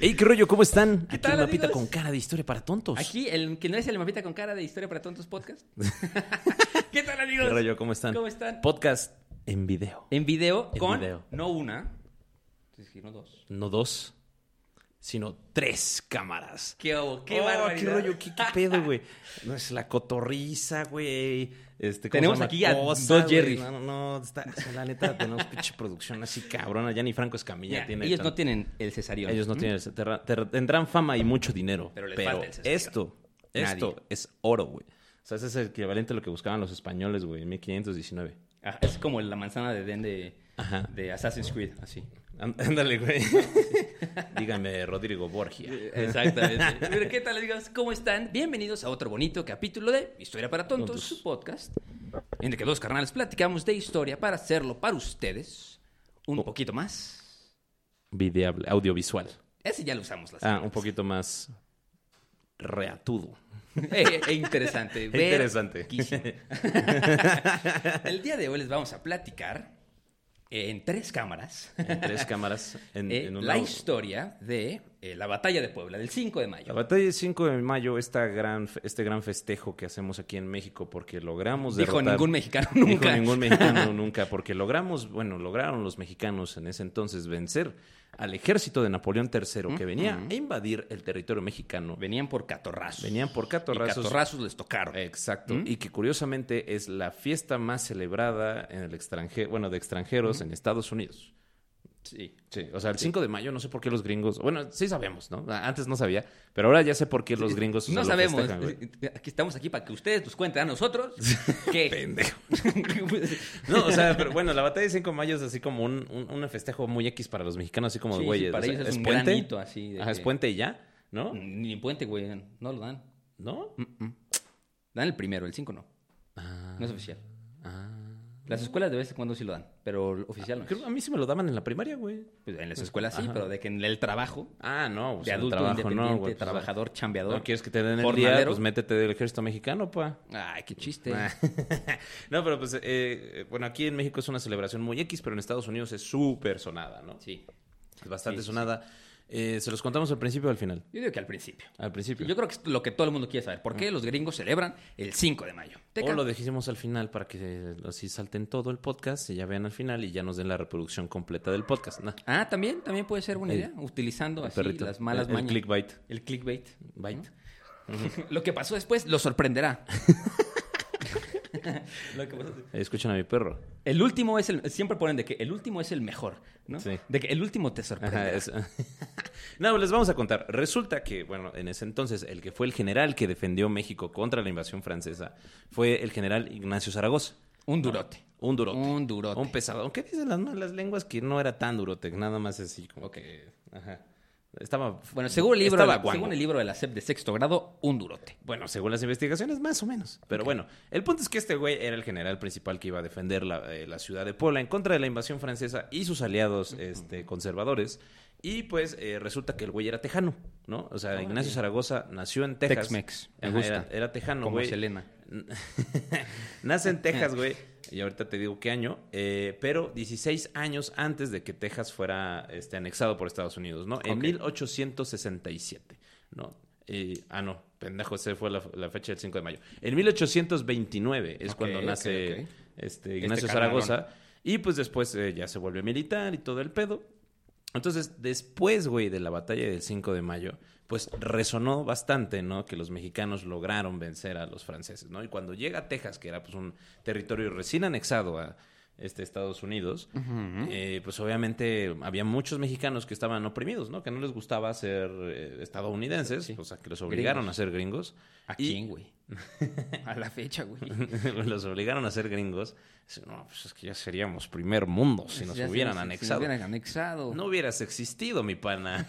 Hey, ¿qué rollo? ¿Cómo están? ¿Qué Aquí tal, un mapita amigos? con cara de historia para tontos. Aquí, el que no es el mapita con cara de Historia para Tontos podcast. ¿Qué tal, amigos? ¿Qué rollo? ¿Cómo están? ¿Cómo están? Podcast en video. En video En con, video. no una, sino dos. No dos, sino tres cámaras. ¿Qué? ¿Qué Oh, barbaridad? ¿Qué rollo? ¿Qué, qué pedo, güey? No es la cotorriza, güey. Este, ¿cómo Tenemos aquí a dos güey. Jerrys. No, no, no. Está, la neta, tenemos pinche producción así cabrona. Ya ni Franco Escamilla Mira, tiene. ellos no tienen el cesarión. Ellos no ¿Mm? tienen. ese terra- ter- tendrán fama y mucho dinero. Pero Pero, les falta el cesario. esto, esto Nadie. es oro, güey. O sea, ese es el equivalente a lo que buscaban los españoles, güey, en 1519. Ajá, es como la manzana de Den de Assassin's Creed, así. Án- Ándale, güey. Dígame, Rodrigo Borgia. Exactamente. Pero, ¿Qué tal, amigos? ¿Cómo están? Bienvenidos a otro bonito capítulo de Historia para Tontos, Tontos. su podcast, en el que dos carnales platicamos de historia para hacerlo para ustedes un Oh. poquito más. Videable, audiovisual. Ese ya lo usamos las Ah, semanas. un poquito más reatudo. Eh, eh, interesante. ver- Interesante. El día de hoy les vamos a platicar en tres cámaras En tres cámaras. En, eh, en la historia de eh, la batalla de Puebla del 5 de La mayo. batalla del 5 de mayo, esta gran, este gran festejo que hacemos aquí en México porque logramos Dijo derrotar... ningún mexicano Dijo nunca. ningún mexicano nunca, porque logramos, bueno, lograron los mexicanos en ese entonces vencer al ejército de Napoleón III que venía a invadir el territorio mexicano. Venían por catorrazos. Venían por catorrazos. Y catorrazos les tocaron. Exacto. ¿Mm? Y que curiosamente es la fiesta más celebrada en el extranjero, bueno, de extranjeros en Estados Unidos. Sí. Sí, o sea, el 5 de mayo no sé por qué los gringos, bueno, sí sabemos, ¿no? Antes no sabía, pero ahora ya sé por qué los gringos No sabemos. festejan. Aquí estamos aquí para que ustedes nos cuenten a nosotros que Pendejo. No, o sea, pero bueno, la batalla de 5 de mayo es así como un, un, un festejo muy X para los mexicanos, así como Sí, de sí, güeyes. para o sea, ellos es un puente. granito así de Ajá, es puente y ya, ¿no? Ni puente, güey. No lo dan. ¿No? Dan el primero, el 5 no. Ah, No es oficial. ah. Las escuelas de vez en cuando sí lo dan, pero oficial no. Creo- a mí sí me lo daban en la primaria, güey. Pues en las escuelas sí, Ajá. pero de que en el trabajo, Ah, no, pues de adulto trabajo independiente, no, güey. pues, trabajador, chambeador. No quieres que te den el día, pues métete del ejército mexicano, pa. Ay, qué chiste. Ah. no, pero pues, eh, bueno, aquí en México es una celebración muy X, pero en Estados Unidos es súper sonada, ¿no? Sí. Es bastante Sí, sí, sonada. Eh, ¿Se los contamos al principio o al final? Yo digo que al principio. Al principio. Yo creo que es lo que todo el mundo quiere saber. ¿Por qué los gringos celebran el 5 de mayo? Teca. O lo dijimos al final para que así salten todo el podcast y ya vean al final y ya nos den la reproducción completa del podcast. Ah, también, también puede ser buena El- idea, utilizando así perrito. las malas El- el clickbait. El clickbait. Bite. Lo que pasó después lo sorprenderá. Lo que Escuchen a mi perro. El último es el. Siempre ponen de que el último es el mejor, ¿no? Sí. De que el último te es- no, les vamos a contar. Resulta que, bueno, en ese entonces el que fue el general que defendió México contra la invasión francesa fue el general Ignacio Zaragoza. Un durote. Un durote. Un durote. Un pesado. Aunque dicen las malas lenguas que no era tan durote, nada más así como que... Ajá. Estaba... Bueno, según el, libro de la, según el libro de la SEP de sexto grado, un durote. Bueno, según las investigaciones, más o menos. Pero bueno, el punto es que este güey era el general principal que iba a defender la, eh, la ciudad de Puebla en contra de la invasión francesa y sus aliados este, conservadores. Y pues eh, resulta que el güey era tejano, ¿no? O sea, Ignacio Zaragoza nació en Texas. Tex-Mex, me Ajá, gusta. Era, era tejano, Como güey. Selena. Nace en Texas, güey. Y ahorita te digo qué año. eh, pero 16 años antes de que Texas fuera este, anexado por Estados Unidos, ¿no? En Ok. 1867, ¿no? Eh, ah, no, pendejo, esa fue la, la fecha del 5 de mayo. En 1829 es cuando nace ok. Este, Ignacio. Zaragoza. Y pues después eh, ya se vuelve militar y todo el pedo. Entonces, después, güey, de la batalla del 5 de mayo, pues resonó bastante, ¿no? Que los mexicanos lograron vencer a los franceses, ¿no? Y cuando llega a Texas, que era pues un territorio recién anexado a este Estados Unidos, eh, pues obviamente había muchos mexicanos que estaban oprimidos, ¿no? Que no les gustaba ser eh, estadounidenses, Sí. o sea, que los obligaron Gringos. a ser gringos. ¿A quién, güey? A la fecha, güey. los obligaron a ser gringos. No, pues es que ya seríamos primer mundo si nos Ya hubieran si- si anexado. nos hubieran anexado. No hubieras existido, mi pana.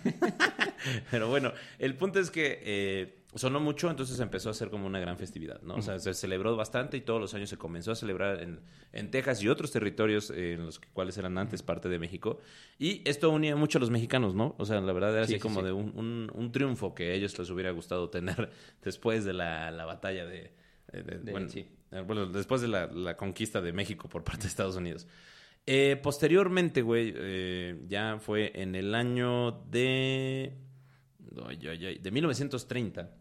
Pero bueno, el punto es que eh, sonó mucho, entonces empezó a ser como una gran festividad, ¿no? O sea, se celebró bastante y todos los años se comenzó a celebrar en, en Texas y otros territorios eh, en los cuales eran antes parte de México. Y esto unía mucho a los mexicanos, ¿no? O sea, la verdad era Sí, así sí, como sí. de un, un- un triunfo que a ellos les hubiera gustado tener después de la, la batalla de... de- de- De- bueno, sí. eh, bueno, después de la, la conquista de México por parte de Estados Unidos. Eh, posteriormente, güey, eh, ya fue en el año de... ay, ay, ay, de 1930,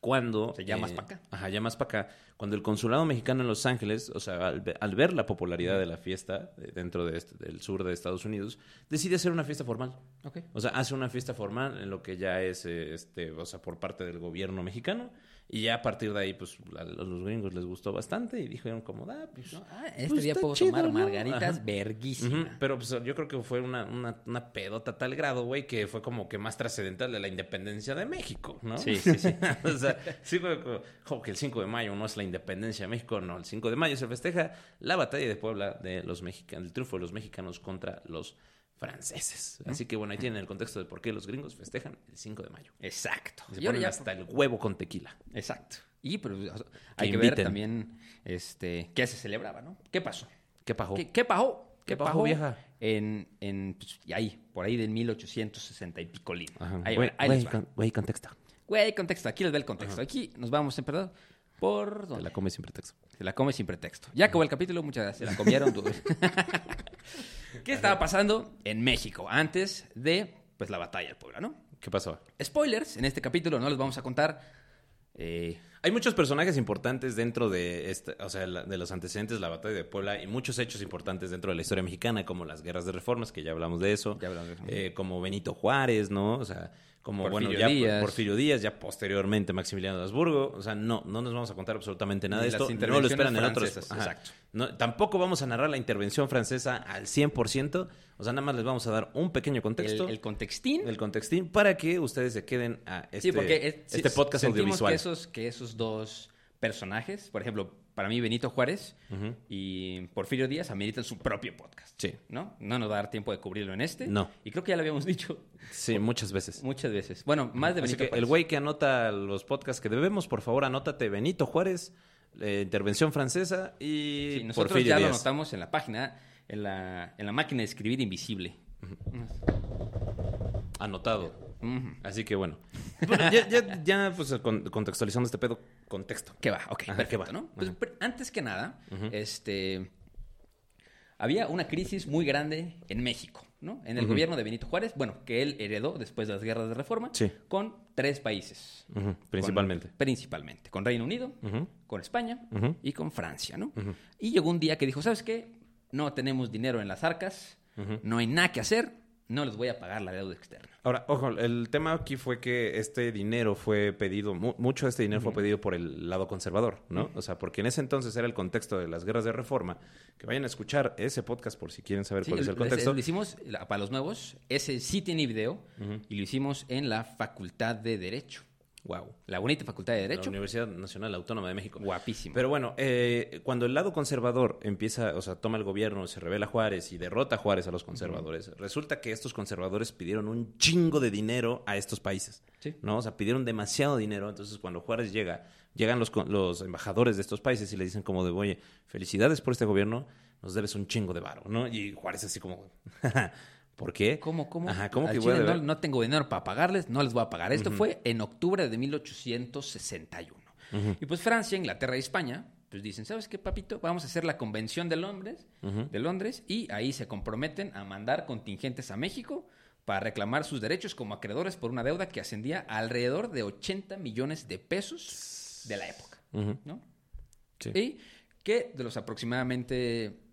cuando... Ya más eh, pa' acá. Ajá, ya más para acá. Cuando el consulado mexicano en Los Ángeles, o sea, al, ve- al ver la popularidad de la fiesta eh, dentro de este- del sur de Estados Unidos, decide hacer una fiesta formal. Ok. O sea, hace una fiesta formal en lo que ya es, eh, este, o sea, por parte del gobierno mexicano. Y ya a partir de ahí, pues, a los gringos les gustó bastante y dijeron como, ah, pues... No, ah, este pues, día puedo chido, tomar ¿no? margaritas verguísimas. Pero pues yo creo que fue una, una, una pedota a tal grado, güey, que fue como que más trascendental de la independencia de México, ¿no? Sí, sí, sí. o sea, sí fue como, como que el 5 de mayo no es la independencia de México, no, el 5 de mayo se festeja la batalla de Puebla de los mexicanos, el triunfo de los mexicanos contra los franceses. Así que bueno, ahí tienen el contexto de por qué los gringos festejan el 5 de mayo. Exacto. Y se ponen ya- hasta el huevo con tequila. Exacto. Y pero, o sea, hay Que ver también este, qué se celebraba, ¿no? ¿Qué pasó? ¿Qué pajó? ¿Qué, qué pasó? ¿Qué pasó, vieja? En, en pues, y ahí, por ahí del 1860 y pico limo. Ajá. Ahí, Güey, ahí güey, les va. con- güey, contexto. Güey, contexto. Aquí les ve el contexto. Aquí nos vamos, en verdad, por dónde? la comes sin pretexto. Se la come sin pretexto. Ya acabó el capítulo, muchas gracias. Se la comieron. ¿Qué estaba pasando en México antes de pues la batalla del Puebla, no? ¿Qué pasó? Spoilers, en este capítulo no les vamos a contar. eh, Hay muchos personajes importantes dentro de, este, o sea, la- de los antecedentes de la batalla de Puebla y muchos hechos importantes dentro de la historia mexicana, como las guerras de reformas, que ya hablamos de eso, Ya hablamos de eso. eh, como Benito Juárez, ¿no? O sea, como, Porfirio bueno, ya Díaz. Porfirio Díaz, ya posteriormente Maximiliano de Habsburgo, o sea, no, no nos vamos a contar absolutamente nada de las esto, no lo esperan en otros. ajá. exacto. No, tampoco vamos a narrar la intervención francesa al 100%, o sea, nada más les vamos a dar un pequeño contexto. el, el contextín. el contextín para que ustedes se queden a este, sí, porque es- sí, este podcast audiovisual. Que esos, que esos dos personajes, por ejemplo, para mí Benito Juárez y Porfirio Díaz ameritan su propio podcast. Sí. ¿No? No nos va a dar tiempo de cubrirlo en este. No. Y creo que ya lo habíamos dicho Sí, muchas veces. muchas veces. Bueno, más de Así Benito que Juárez. el güey que anota los podcasts que debemos, por favor, anótate Benito Juárez, eh, intervención francesa y Sí, nosotros Porfirio ya lo anotamos en la página, en la, en la máquina de escribir invisible. Anotado. Así que bueno. Bueno, ya, ya, ya, pues con- contextualizando este pedo, contexto. ¿Qué va? Ok, Ajá, perfecto, ¿qué va? ¿no? Pues, antes que nada, este... Había una crisis muy grande en México, ¿no? En el gobierno de Benito Juárez, bueno, que él heredó después de las guerras de reforma, Sí. con tres países. Principalmente. Con- principalmente. Con Reino Unido, con España y con Francia, ¿no? Y llegó un día que dijo, ¿sabes qué? No tenemos dinero en las arcas, no hay nada que hacer, no les voy a pagar la deuda externa. Ahora, ojo, el tema aquí fue que este dinero fue pedido, mu- mucho de este dinero fue pedido por el lado conservador, ¿no? O sea, porque en ese entonces era el contexto de las guerras de reforma. Que vayan a escuchar ese podcast por si quieren saber Sí, cuál es el contexto. Lo hicimos, para los nuevos, ese sí tiene video, y lo hicimos en la Facultad de Derecho. Wow. La bonita Facultad de La Derecho. Universidad Nacional Autónoma de México. Guapísimo. Pero bueno, eh, cuando el lado conservador empieza, o sea, toma el gobierno, se revela Juárez y derrota a Juárez a los conservadores, resulta que estos conservadores pidieron un chingo de dinero a estos países. Sí. ¿No? O sea, pidieron demasiado dinero. Entonces, cuando Juárez llega, llegan los, los embajadores de estos países y le dicen como de, oye, felicidades por este gobierno, nos debes un chingo de varo, ¿no? Y Juárez así como, ¿por qué? ¿Cómo, cómo? Ajá, ¿cómo que voy a no, tengo dinero para pagarles, no les voy a pagar. Esto fue en octubre de 1861. Y pues Francia, Inglaterra y España, pues dicen, ¿sabes qué, papito? Vamos a hacer la convención de Londres, de Londres, y ahí se comprometen a mandar contingentes a México para reclamar sus derechos como acreedores por una deuda que ascendía a alrededor de 80 millones de pesos de la época. ¿no? Sí. Y que de los aproximadamente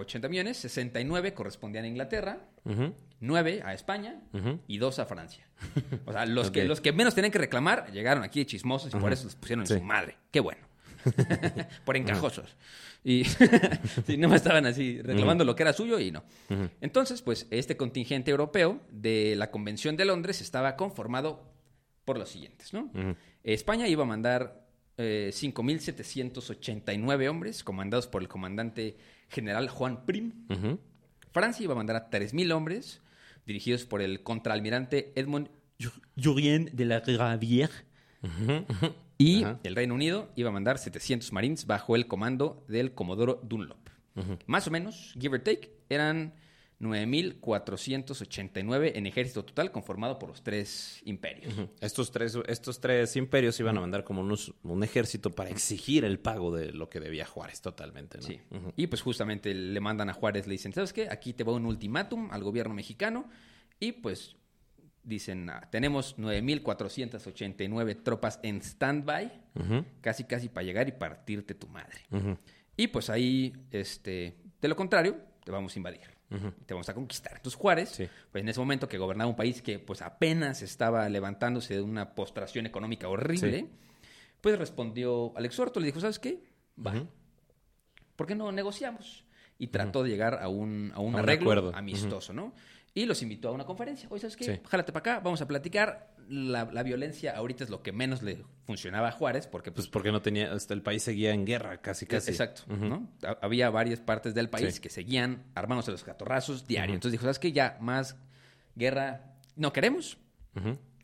80 millones, 69 correspondían a Inglaterra, Ujú. 9 a España y 2 a Francia. O sea, los, que, los que menos tenían que reclamar llegaron aquí de chismosos y por eso los pusieron Sí. en su madre. Qué bueno. por encajosos. Y sí, no me estaban así reclamando lo que era suyo y no. Entonces, pues este contingente europeo de la Convención de Londres estaba conformado por los siguientes, ¿no? España iba a mandar eh, 5.789 hombres, comandados por el comandante general Juan Prim. Francia iba a mandar a 3.000 hombres, dirigidos por el contraalmirante Edmond Ju- Jurien de la Gravière. Y el Reino Unido iba a mandar 700 marines bajo el comando del comodoro Dunlop. Más o menos, give or take, eran 9.489 en ejército total conformado por los tres imperios. Estos tres, estos tres imperios iban a mandar como unos- un ejército para exigir el pago de lo que debía Juárez totalmente, ¿no? Sí. Y pues justamente le mandan a Juárez, le dicen, ¿sabes qué? Aquí te va un ultimátum al gobierno mexicano y pues dicen, ah, tenemos 9.489 tropas en stand-by, Ujú, casi casi para llegar y partirte tu madre. Y pues ahí, este, de lo contrario, te vamos a invadir. Te vamos a conquistar. Entonces Juárez, Sí. pues en ese momento que gobernaba un país que pues apenas estaba levantándose de una postración económica horrible, pues respondió al exhorto, le dijo, ¿sabes qué? Va. ¿Por qué no negociamos? Y trató de llegar a un, a un A arreglo acuerdo. amistoso, ¿no? Y los invitó a una conferencia. Oye, ¿sabes qué? Sí. Jálate para acá, vamos a platicar. La, la violencia ahorita es lo que menos le funcionaba a Juárez, porque Pues pues, porque no tenía, hasta el país seguía en guerra, casi, casi. Exacto. ¿no? Ha- Había varias partes del país Sí. que seguían armándose los catorrazos diario. Entonces dijo, ¿sabes qué? Ya más guerra no queremos.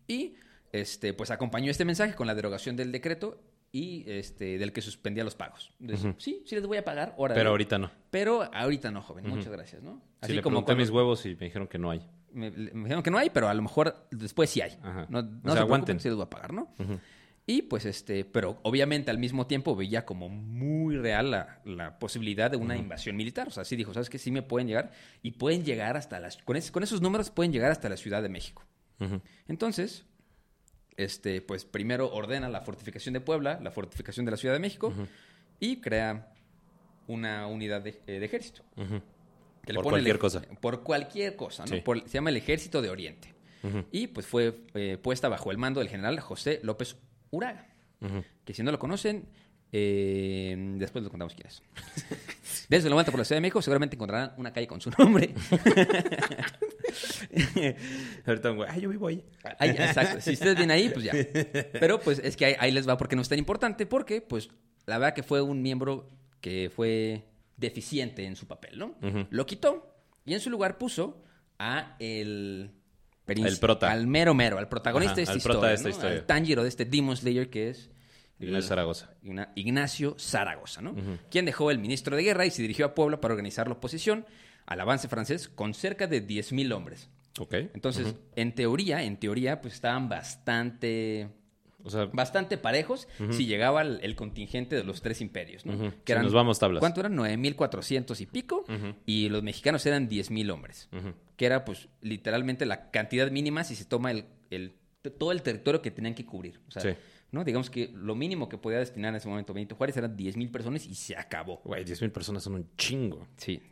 Y este, pues acompañó este mensaje con la derogación del decreto y este, del que suspendía los pagos. Entonces. Sí, sí les voy a pagar, órale. Pero ahorita no. Pero ahorita no, joven. Muchas gracias, ¿no? Así le como pregunté cuando- mis huevos y me dijeron que no hay. me, me dijeron que no hay, pero a lo mejor después sí hay. Ajá. No, O no sea, se aguanten. sí les voy a pagar, ¿no? Y pues este, pero obviamente al mismo tiempo veía como muy real la, la posibilidad de una invasión militar. O sea, sí dijo, ¿sabes qué? Sí me pueden llegar y pueden llegar hasta las... Con, es- con esos números pueden llegar hasta la Ciudad de México. Entonces, este, pues primero ordena la fortificación de Puebla, la fortificación de la Ciudad de México y crea una unidad de, eh, de ejército. Que Por el cualquier cosa. Por cualquier cosa, ¿no? Sí. Por- se llama el Ejército de Oriente. Y pues fue eh, puesta bajo el mando del general José López Uraga, que si no lo conocen, eh, después les contamos quién es. Desde la vuelta por la Ciudad de México seguramente encontrarán una calle con su nombre. Ahorita güey, ay, yo vivo ahí. Ahí, exacto. Si ustedes vienen ahí, pues ya. Pero pues es que ahí, ahí les va porque no es tan importante, porque pues la verdad que fue un miembro que fue deficiente en su papel, ¿no? Lo quitó y en su lugar puso a el... El prota. Al mero mero, al protagonista Ajá, de esta al historia. prota de esta ¿no? historia. Al Tanjiro de este Demon Slayer que es... Ignacio Zaragoza. Igna- Ignacio Zaragoza, ¿no? Quien dejó el ministro de guerra y se dirigió a Puebla para organizar la oposición al avance francés con cerca de 10.000 hombres. Ok. Entonces, en teoría, en teoría, pues estaban bastante, O sea, bastante parejos si llegaba el, el contingente de los tres imperios, ¿no? Ujú. Si nos vamos tablas. ¿Cuánto eran? 9.400 y pico. Y los mexicanos eran 10.000 hombres. Que era, pues, literalmente la cantidad mínima si se toma el, el- todo el territorio que tenían que cubrir. O sea, Sí. ¿No? Digamos que lo mínimo que podía destinar en ese momento Benito Juárez eran 10.000 personas y se acabó. güey, 10 mil personas son un chingo. Sí.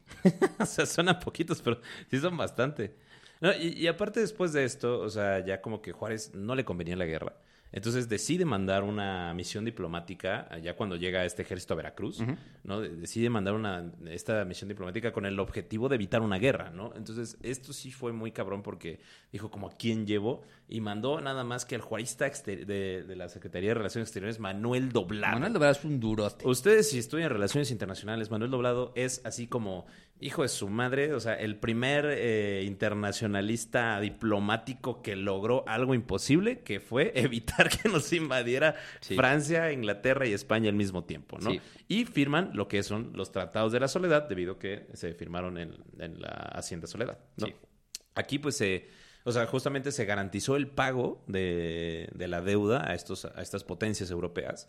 o sea, suenan poquitos, pero sí son bastante. No, y, y aparte después de esto, o sea, ya como que Juárez no le convenía la guerra. Entonces decide mandar una misión diplomática, ya cuando llega este ejército a Veracruz, ¿no? De- Decide mandar una, esta misión diplomática con el objetivo de evitar una guerra, ¿no? Entonces, esto sí fue muy cabrón porque dijo como a quién llevo y mandó nada más que al juarista de, de la Secretaría de Relaciones Exteriores, Manuel Doblado. Manuel verdad es un durote. Ustedes, si estudian relaciones internacionales, Manuel Doblado es así como hijo de su madre, o sea, el primer eh, internacionalista diplomático que logró algo imposible, que fue evitar que nos invadiera Sí. Francia, Inglaterra y España al mismo tiempo, ¿no? Sí. Y firman lo que son los tratados de la soledad, debido a que se firmaron en, en la Hacienda Soledad, ¿no? Sí. Aquí, pues, se. O sea, justamente se garantizó el pago de, de la deuda a, estos, a estas potencias europeas,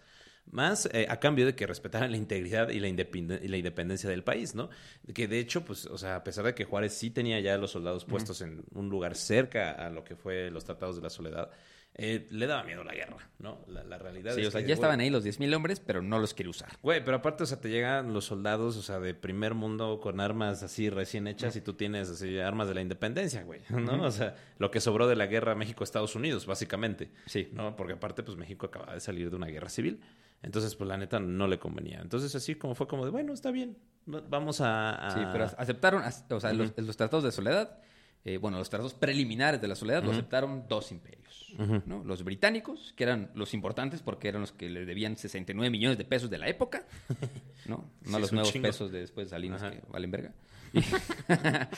más eh, a cambio de que respetaran la integridad y la, independe- y la independencia del país, ¿no? Que de hecho, pues, o sea, a pesar de que Juárez sí tenía ya los soldados puestos en un lugar cerca a lo que fue los tratados de la soledad, eh, le daba miedo la guerra, ¿no? La, la realidad Sí, es o sea, que, ya güey, estaban ahí los 10.000 hombres, pero no los quiere usar. Güey, pero aparte, o sea, te llegan los soldados, o sea, de primer mundo con armas así recién hechas y tú tienes así armas de la independencia, güey, ¿no? O sea, lo que sobró de la guerra México-Estados Unidos, básicamente. Sí. ¿No? Porque aparte, pues México acaba de salir de una guerra civil. Entonces, pues la neta no le convenía. Entonces, así como fue como de, bueno, está bien, va- vamos a... a- Sí, pero aceptaron, o sea, los, los tratados de soledad eh, bueno, los tratados preliminares de la soledad lo aceptaron dos imperios, ¿no? Los británicos, que eran los importantes porque eran los que le debían 69 millones de pesos de la época, ¿no? No Sí, los nuevos chingo. pesos de después de Salinas Ajá. que valen verga.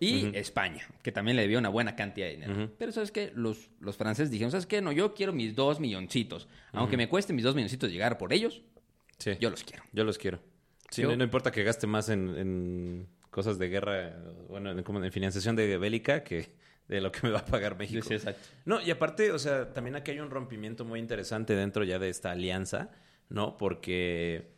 Y, y España, que también le debía una buena cantidad de dinero. Pero ¿sabes qué? Los, los franceses dijeron, ¿sabes qué? No, yo quiero mis dos milloncitos. Aunque me cueste mis dos milloncitos llegar por ellos, Sí. yo los quiero. Yo los quiero. Sí, Yo- no, no importa que gaste más en, en cosas de guerra, bueno, en, como en financiación de bélica que de lo que me va a pagar México. Sí, exacto. No, y aparte, o sea, también aquí hay un rompimiento muy interesante dentro ya de esta alianza, ¿no? Porque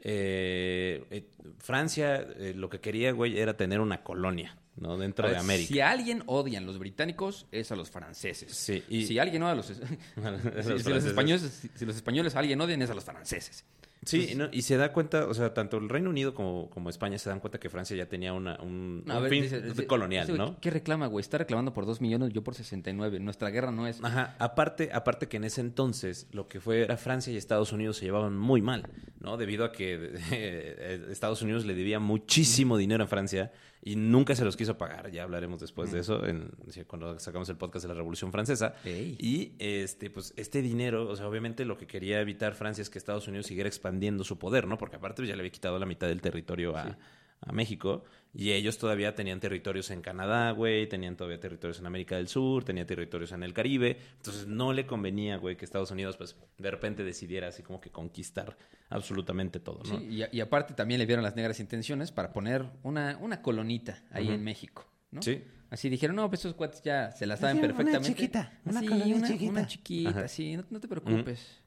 eh, eh, Francia eh, lo que quería, güey, era tener una colonia, ¿no? Dentro de América. Si a alguien odian los británicos, es a los franceses. Sí, y- Si alguien odia a los... si, los si los franceses. españoles, si, si los españoles a alguien odian, es a los franceses. Sí, no, y se da cuenta, o sea, tanto el Reino Unido como, como España se dan cuenta que Francia ya tenía una, un, A un ver, fin dice- dice- colonial, dice, ¿no? ¿Qué reclama, güey? Está reclamando por dos millones, yo por 69. Nuestra guerra no es... Ajá, aparte, aparte que en ese entonces lo que fue era Francia y Estados Unidos se llevaban muy mal, ¿no? Debido a que eh, Estados Unidos le debía muchísimo dinero a Francia y nunca se los quiso pagar. Ya hablaremos después de eso en, cuando sacamos el podcast de la Revolución Francesa. Ey. Y este, pues, este dinero, o sea, obviamente lo que quería evitar Francia es que Estados Unidos siguiera expandiendo su poder, ¿no? Porque aparte ya le había quitado la mitad del territorio a, a México. Y ellos todavía tenían territorios en Canadá, güey, tenían todavía territorios en América del Sur, tenían territorios en el Caribe. Entonces no le convenía, güey, que Estados Unidos, pues, de repente decidiera así como que conquistar absolutamente todo, ¿no? Sí, y, y aparte también le vieron las negras intenciones para poner una, una colonita ahí en México, ¿no? Sí. Así dijeron, no, pues esos cuates ya se la saben Así, una perfectamente. chiquita, una colonia una, chiquita. una chiquita, Ajá. sí, no, no te preocupes.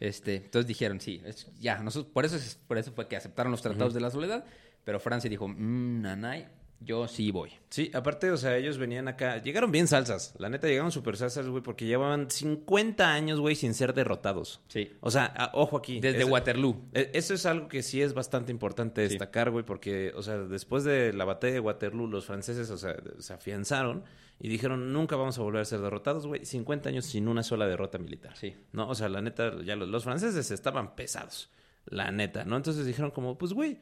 Este, entonces dijeron, sí, es- ya, nosotros, por eso es- por eso fue que aceptaron los tratados de la soledad, pero Francia dijo, mmm, nanay, yo sí voy. Sí, aparte, o sea, ellos venían acá, llegaron bien salsas, la neta llegaron super salsas, güey, porque llevaban 50 años, güey, sin ser derrotados. Sí. O sea, a- ojo aquí. Desde Waterloo. e- Eso es algo que sí es bastante importante Sí. destacar, güey, porque, o sea, después de la batalla de Waterloo, los franceses, o sea, se afianzaron y dijeron, nunca vamos a volver a ser derrotados, güey, 50 años sin una sola derrota militar. Sí. ¿No? O sea, la neta, ya los, los franceses estaban pesados, la neta, ¿no? Entonces dijeron como, pues, güey,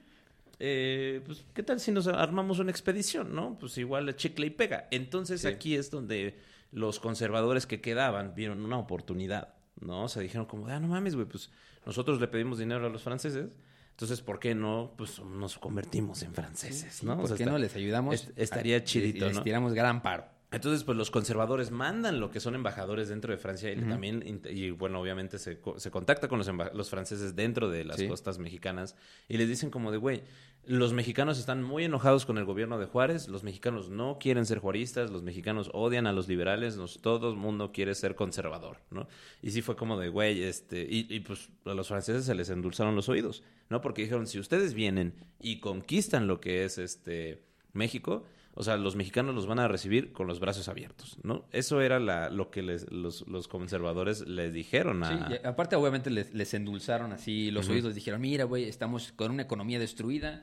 eh, pues, ¿qué tal si nos armamos una expedición, no? Pues igual chicle y pega. Entonces Sí. aquí es donde los conservadores que quedaban vieron una oportunidad, ¿no? O sea, dijeron como, ah, no mames, güey, pues nosotros le pedimos dinero a los franceses, entonces, ¿por qué no? Pues nos convertimos en franceses, ¿no? ¿Por sea, qué está- no les ayudamos? est- estaría a- chidito, y les ¿no? tiramos gran paro. Entonces, pues los conservadores mandan lo que son embajadores dentro de Francia y también, y bueno, obviamente se, se contacta con los, los franceses dentro de las Sí. costas mexicanas y les dicen como de, güey, los mexicanos están muy enojados con el gobierno de Juárez, los mexicanos no quieren ser juaristas, los mexicanos odian a los liberales, nos, todo el mundo quiere ser conservador, ¿no? Y sí fue como de, güey, este, y, y pues a los franceses se les endulzaron los oídos, ¿no? Porque dijeron, si ustedes vienen y conquistan lo que es este México, o sea, los mexicanos los van a recibir con los brazos abiertos, ¿no? Eso era la, lo que les- los, los conservadores les dijeron a... Sí, y aparte obviamente les, les endulzaron así los oídos, dijeron, mira, güey, estamos con una economía destruida,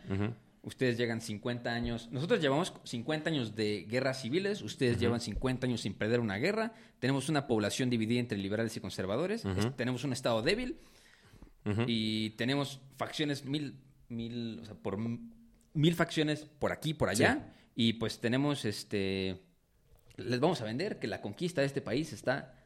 ustedes llegan 50 años, nosotros llevamos 50 años de guerras civiles, ustedes llevan 50 años sin perder una guerra, tenemos una población dividida entre liberales y conservadores, es- tenemos un estado débil y tenemos facciones mil, mil, o sea, por mil facciones por aquí, por allá, y pues tenemos este, les vamos a vender que la conquista de este país está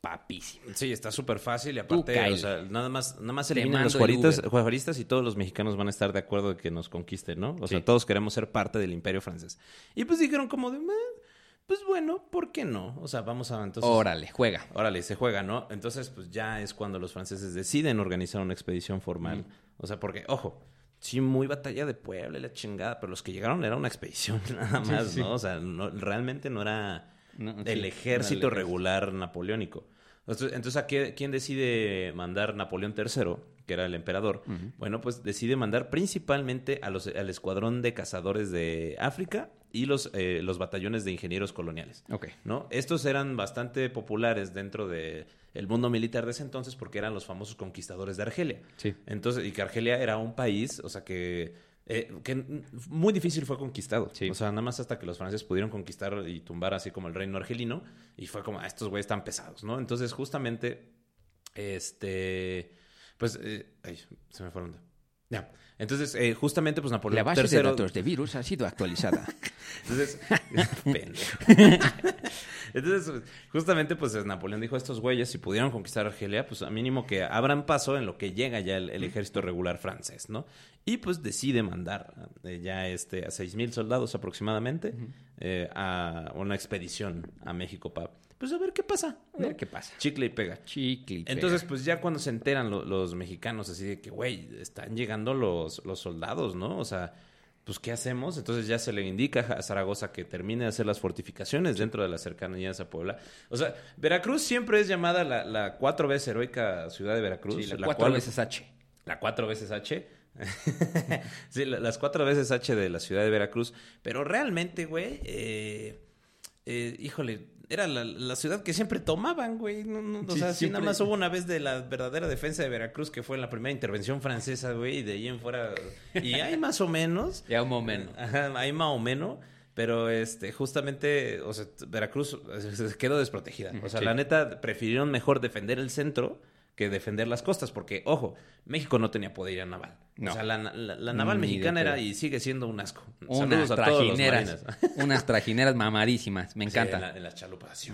papísima. Sí, está súper fácil y aparte, o sea, nada más, nada más eliminan los el juaristas, juaristas y todos los mexicanos van a estar de acuerdo de que nos conquisten, ¿no? O sea, todos queremos ser parte del imperio francés. Y pues dijeron como de, "Eh, pues bueno, ¿por qué no? O sea, vamos a entonces... Órale, juega. Órale, se juega, ¿no? Entonces, pues ya es cuando los franceses deciden organizar una expedición formal. O sea, porque, ojo, sí, muy batalla de Puebla y la chingada, pero los que llegaron era una expedición nada más, sí. ¿no? O sea, no- realmente no era No, sí, el era ejército regular napoleónico. Entonces, entonces ¿a qué- quién decide mandar Napoleón III, que era el emperador? Bueno, pues decide mandar principalmente a los, al escuadrón de cazadores de África y los, eh, los batallones de ingenieros coloniales. Ok. ¿no? Estos eran bastante populares dentro del mundo militar de ese entonces porque eran los famosos conquistadores de Argelia. Sí. Entonces, y que Argelia era un país, o sea, que, eh, que muy difícil fue conquistado. Sí. O sea, nada más hasta que los franceses pudieron conquistar y tumbar así como el reino argelino y fue como, "Ah, estos güeyes están pesados, ¿no? Entonces, justamente, este, pues, eh, ay, se me fueron. Ya. Entonces, eh, justamente, pues La Napoleón base de datos de virus ha sido actualizada. Entonces. Entonces, justamente, pues Napoleón dijo a estos güeyes, si pudieron conquistar Argelia, pues a mínimo que abran paso en lo que llega ya el, el ejército regular francés, ¿no? Y pues decide mandar eh, ya este, a seis mil soldados aproximadamente eh, a una expedición a México para, pues a ver qué pasa. A ver qué pasa. Chicle y pega. Chicle. y pega. Entonces, pues ya cuando se enteran lo- los mexicanos, así de que, güey, están llegando los, los soldados, ¿no? O sea, pues, ¿qué hacemos? Entonces ya se le indica a Zaragoza que termine de hacer las fortificaciones dentro de las cercanías a Puebla. O sea, Veracruz siempre es llamada la, la cuatro veces heroica ciudad de Veracruz. Sí, la la cuatro cual- veces H. la cuatro veces H. sí, la- las cuatro veces H de la ciudad de Veracruz. Pero realmente, güey, eh, eh, híjole, era la, la ciudad que siempre tomaban, güey. No, no, o Sí, sea, sí, nada más hubo una vez de la verdadera defensa de Veracruz que fue en la primera intervención francesa, güey, y de ahí en fuera. Y hay más o menos. Ya un momento. Ajá, hay más o menos. Pero este, justamente, o sea, Veracruz eh, se quedó desprotegida. O sea, Sí. la neta, prefirieron mejor defender el centro que defender las costas, porque, ojo, México no tenía poderío naval. No. O sea, la, la- la naval mexicana era y sigue siendo un asco. Unas Saludos a todos los trajineras. marines. unas trajineras mamarísimas. Me Sí, encanta. en, la- en las chalupas. así.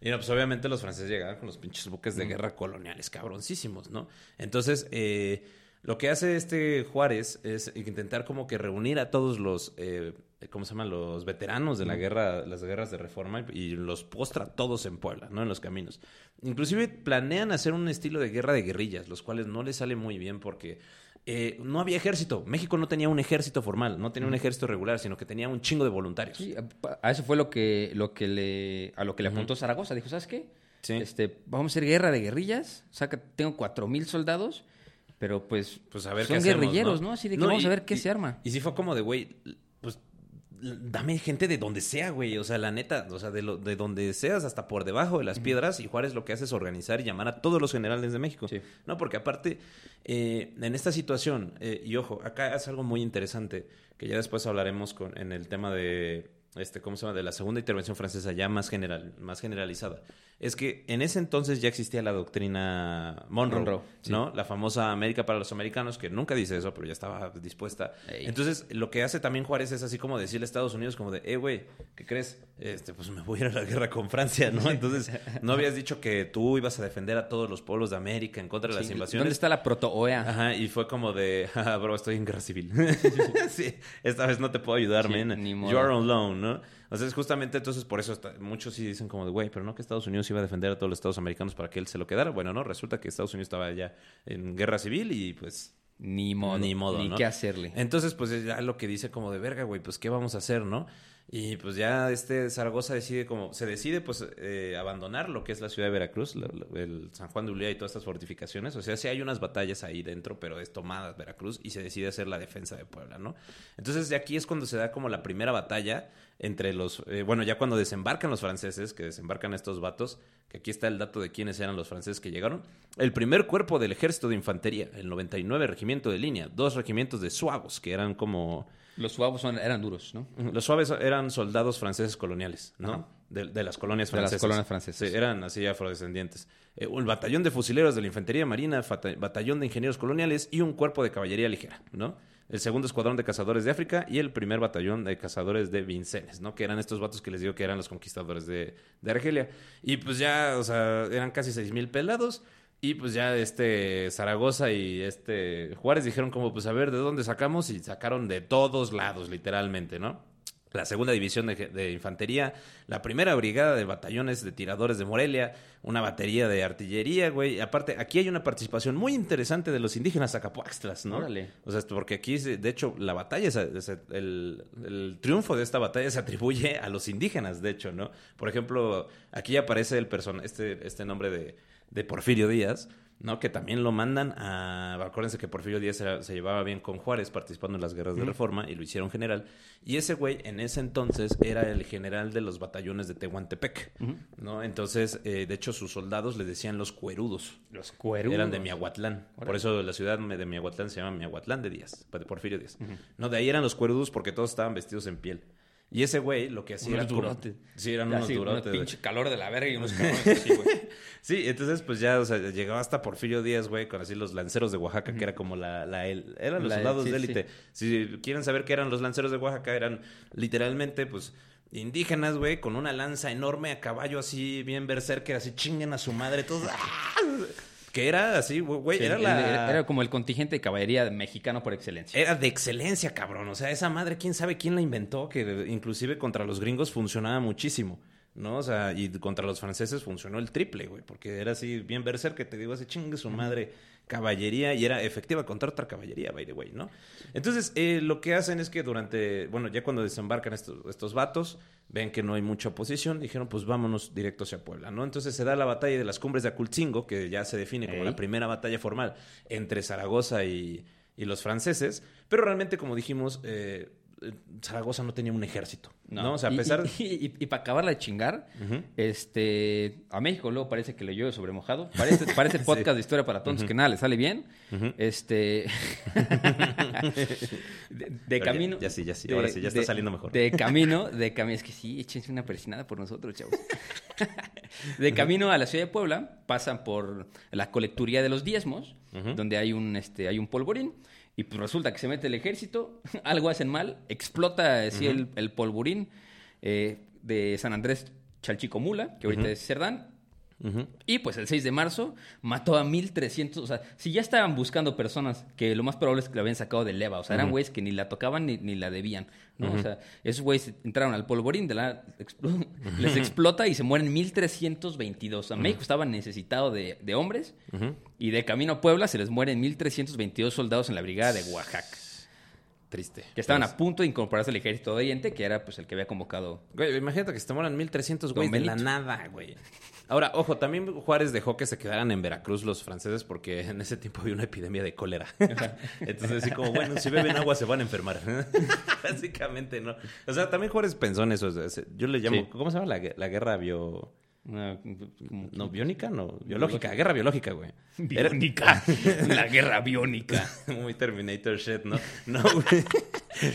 Y no, pues obviamente los franceses llegaban con los pinches buques de guerra coloniales cabroncísimos, ¿no? Entonces, eh, lo que hace este Juárez es intentar como que reunir a todos los, eh, ¿cómo se llaman? Los veteranos de la guerra, las guerras de reforma y, los postra todos en Puebla, ¿no? En los caminos. Inclusive planean hacer un estilo de guerra de guerrillas, los cuales no les sale muy bien porque eh, no había ejército. México no tenía un ejército formal, no tenía un ejército regular, sino que tenía un chingo de voluntarios. Sí, a- eso fue lo que, lo que le, a lo que le apuntó Zaragoza. Dijo, ¿sabes qué? Sí. Este, vamos a hacer guerra de guerrillas. O sea, que tengo cuatro mil soldados, pero pues, pues a ver son qué hacemos, guerrilleros, ¿no? Así de que No, vamos y- a ver qué y- se arma. Y sí fue como de, güey, dame gente de donde sea, güey. O sea, la neta, o sea, de, lo, de donde seas hasta por debajo de las piedras. Y Juárez lo que hace es organizar y llamar a todos los generales de México. Sí. No, porque aparte, eh, en esta situación, eh, y ojo, acá es algo muy interesante, que ya después hablaremos con, en el tema de, este, ¿cómo se llama? De la segunda intervención francesa ya más general, más generalizada. Es que en ese entonces ya existía la doctrina Monroe, Monroe, sí. ¿no? La famosa América para los americanos, que nunca dice eso, pero ya estaba dispuesta. Ey. Entonces, lo que hace también Juárez es así como decirle a Estados Unidos como de, eh, güey, ¿qué crees? Este, pues me voy a ir a la guerra con Francia, ¿no? Entonces, ¿no habías dicho que tú ibas a defender a todos los pueblos de América en contra de las Sí, invasiones? ¿Dónde está la proto-OEA? Ajá, y fue como de, "Ah, bro, estoy en guerra civil. sí, esta vez no te puedo ayudar, man. ni modo. You are alone, ¿no? O sea, es justamente entonces por eso está- muchos sí dicen como de, güey, pero no que Estados Unidos iba a defender a todos los estados americanos para que él se lo quedara. Bueno, no, resulta que Estados Unidos estaba ya en guerra civil y pues Ni modo. Ni modo, Ni ¿no? qué hacerle. entonces, pues ya lo que dice como de verga, güey, pues qué vamos a hacer, ¿no? Y pues ya este Zaragoza decide como, se decide pues eh, abandonar lo que es la ciudad de Veracruz, el San Juan de Ulía y todas estas fortificaciones. O sea, sí hay unas batallas ahí dentro, pero es tomada Veracruz y se decide hacer la defensa de Puebla, ¿no? Entonces de aquí es cuando se da como la primera batalla entre los, eh, bueno, ya cuando desembarcan los franceses, que desembarcan estos vatos, que aquí está el dato de quiénes eran los franceses que llegaron. El primer cuerpo del ejército de infantería, el 99 regimiento de línea, dos regimientos de suavos, que eran como... Los suavos son- eran duros, ¿no? Los suaves eran soldados franceses coloniales, ¿no? De, de las colonias De las francesas. colonias francesas. Sí, eran así afrodescendientes. Eh, el batallón de fusileros de la infantería marina, batallón de ingenieros coloniales y un cuerpo de caballería ligera, ¿no? El segundo escuadrón de cazadores de África y el primer batallón de cazadores de Vincennes, ¿no? Que eran estos vatos que les digo que eran los conquistadores de, de Argelia. Y pues ya, o sea, eran casi seis mil pelados. Y pues ya este Zaragoza y este Juárez dijeron como, pues a ver, ¿de dónde sacamos? Y sacaron de todos lados, literalmente, ¿no? La segunda división de, de infantería, la primera brigada de batallones de tiradores de Morelia, una batería de artillería, güey. Y Aparte, aquí hay una participación muy interesante de los indígenas acapuaxtlas, ¿no? Órale. O sea, porque aquí, de hecho, la batalla, se- el, el triunfo de esta batalla se atribuye a los indígenas, de hecho, ¿no? Por ejemplo, aquí aparece el person este, este nombre de, de Porfirio Díaz, ¿no? Que también lo mandan a... Acuérdense que Porfirio Díaz se llevaba bien con Juárez participando en las guerras de reforma y lo hicieron general. Y ese güey en ese entonces era el general de los batallones de Tehuantepec, ¿no? Entonces, eh, de hecho, sus soldados le decían los cuerudos. Los cuerudos. Eran de Miahuatlán. Por eso la ciudad de Miahuatlán se llama Miahuatlán de Díaz, de Porfirio Díaz. No, de ahí eran los cuerudos porque todos estaban vestidos en piel. Y ese güey lo que hacía Unos era como- durotes. Sí, eran Ya, unos sí, un durotes. güey. pinche calor de la verga y unos cabrones así, güey. Sí, entonces pues ya, o sea, llegaba hasta Porfirio Díaz, güey, con así los lanceros de Oaxaca, que era como la, la el- eran los La- soldados sí, de élite. Si quieren saber qué eran los lanceros de Oaxaca, eran literalmente, pues, indígenas, güey, con una lanza enorme a caballo así, bien berserker, así chinguen a su madre, todos. ¡ah! Que era así, güey, Sí, era la... era, era como el contingente de caballería mexicano por excelencia. Era de excelencia, cabrón. O sea, esa madre, quién sabe quién la inventó, que inclusive contra los gringos funcionaba muchísimo. ¿No? O sea, y contra los franceses funcionó el triple, güey. Porque era así, bien berser que te digo, así chingue su madre caballería y era efectiva contra otra caballería, by the way, ¿no? Entonces, eh, lo que hacen es que durante, bueno, ya cuando desembarcan estos, estos vatos, ven que no hay mucha oposición, dijeron, pues vámonos directo hacia Puebla, ¿no? Entonces se da la batalla de las cumbres de Acultzingo, que ya se define como la primera batalla formal entre Zaragoza y, y los franceses, pero realmente, como dijimos, eh, Zaragoza no tenía un ejército, ¿no? O sea, a Y- pesar... Y, y- y para acabarla de chingar, este, a México luego parece que le llueve sobre mojado. Parece, parece podcast de historia para tontos que nada le sale bien. Este. de, de Pero ya- camino. ya sí, ya sí, de- ahora sí, ya está de- saliendo mejor. De camino, de camino. Es que sí, échense una persinada por nosotros, chavos. de camino a la ciudad de Puebla, pasan por la colecturía de los diezmos, donde hay un, este, hay un polvorín. Y pues resulta que se mete el ejército, algo hacen mal, explota así el, el polvorín eh, de San Andrés Chalchicomula, que ahorita es Cerdán. Y pues el 6 de marzo mató a 1300, o sea, si ya estaban buscando personas que lo más probable es que la habían sacado de leva, o sea, eran güeyes que ni la tocaban ni, ni la debían, ¿no? O sea, esos güeyes entraron al polvorín, de la, les explota y se mueren 1322. O sea, México estaba necesitado de, de hombres y de camino a Puebla se les mueren 1322 soldados en la brigada de Oaxaca, Triste. que estaban Pues, a punto de incorporarse al ejército de Oriente, que era pues el que había convocado Güey, imagínate que se te mueran 1300 Don güeyes de la nada, güey. Ahora, ojo, también Juárez dejó que se quedaran en Veracruz los franceses porque en ese tiempo había una epidemia de cólera. Entonces, así como, bueno, si beben agua se van a enfermar. Básicamente, ¿no? O sea, también Juárez pensó en eso. Yo le llamo, Sí. ¿cómo se llama la, la guerra bio... una- como- No, biónica, no, biológica, guerra biológica, güey. Era- biónica, la guerra biónica. Muy Terminator shit, ¿no? No, güey.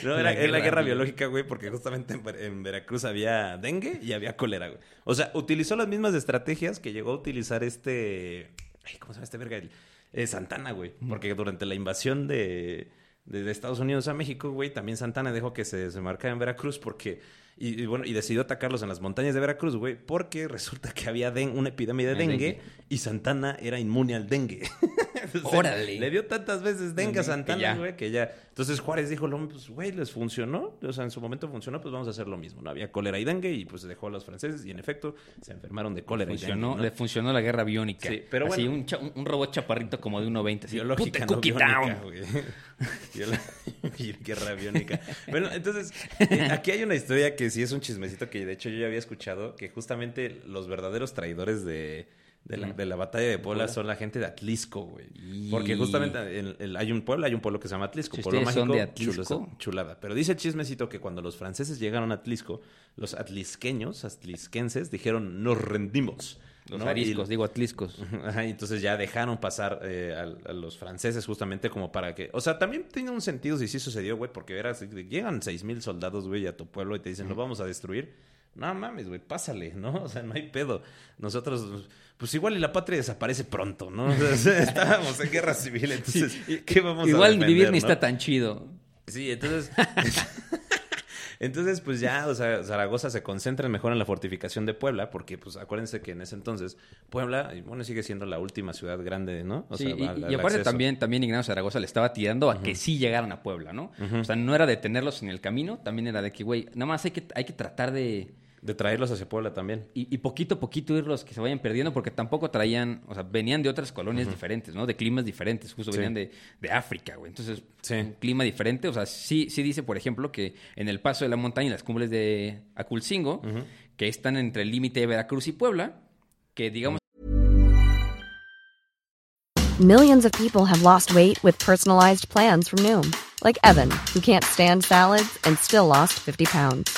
No, era, La era la guerra guerra bio- biológica, güey, porque justamente en, Ver- en Veracruz había dengue y había cólera, güey. O sea, utilizó las mismas estrategias que llegó a utilizar este... Ay, ¿Cómo se llama este verga? El- eh, Santana, güey. Porque durante la invasión de, de- de Estados Unidos a México, güey, también Santana dejó que se, se marcara en Veracruz porque... Y, y bueno, y decidió atacarlos en las montañas de Veracruz, güey, porque resulta que había den- una epidemia de dengue. y Santana era inmune al dengue. Órale. Le dio tantas veces dengue a Santana, güey, que ya. Entonces Juárez dijo, pues, güey, les funcionó. O sea, en su momento funcionó, pues vamos a hacer lo mismo. No había cólera y dengue y pues dejó a los franceses y en efecto se enfermaron de cólera y Funcionó, dengue. le ¿no? funcionó la guerra biónica. Sí, pero Así, bueno. un, un- robot chaparrito como de 1.20. así, Biológica, "Put the no biónica, down". güey. Y Guerra biónica. Bueno, entonces, eh, aquí hay una historia que sí es un chismecito que de hecho yo ya había escuchado, que justamente los verdaderos traidores de, de, la, de la batalla de Puebla son la gente de Atlisco, güey. Porque justamente en- en- hay un pueblo, hay un pueblo que se llama Atlisco. Si pueblo ustedes son mágico, de Atlisco. chulada. Pero dice el chismecito que cuando los franceses llegaron a Atlisco, los atlisqueños, atlisquenses, dijeron, nos rendimos. Los ¿no? Y- digo atliscos. Ajá, y entonces ya dejaron pasar eh, a, a los franceses justamente como para que... O sea, también tiene un sentido si sí sucedió, güey, porque era, llegan seis mil soldados, güey, a tu pueblo y te dicen, lo vamos a destruir. No mames, güey, pásale, ¿no? O sea, no hay pedo. Nosotros, pues igual y la patria desaparece pronto, ¿no? O sea, estábamos en guerra civil, entonces, ¿qué vamos a Igual vivir ni está tan chido. Sí, entonces... Entonces, pues ya, o sea, Zaragoza se concentra mejor en la fortificación de Puebla, porque, pues, acuérdense que en ese entonces Puebla, y bueno, sigue siendo la última ciudad grande, ¿no? O Sí, sea, y, al- y al aparte acceso. también, también Ignacio Zaragoza le estaba tirando a que sí llegaran a Puebla, ¿no? O sea, no era de tenerlos en el camino, también era de que, güey, nada más hay que, hay que tratar de... De traerlos hacia Puebla también. Y, y poquito a poquito irlos que se vayan perdiendo, porque tampoco traían, o sea, venían de otras colonias diferentes, ¿no? De climas diferentes, justo Sí. venían de, de África, güey. Entonces, Sí. un clima diferente, o sea, sí, sí dice, por ejemplo, que en el paso de la montaña, en las cumbres de Aculcingo, que están entre el límite de Veracruz y Puebla, que digamos Millions of people have lost weight with personalized plans from Noom, like Evan, who can't stand salads and still lost 50 pounds.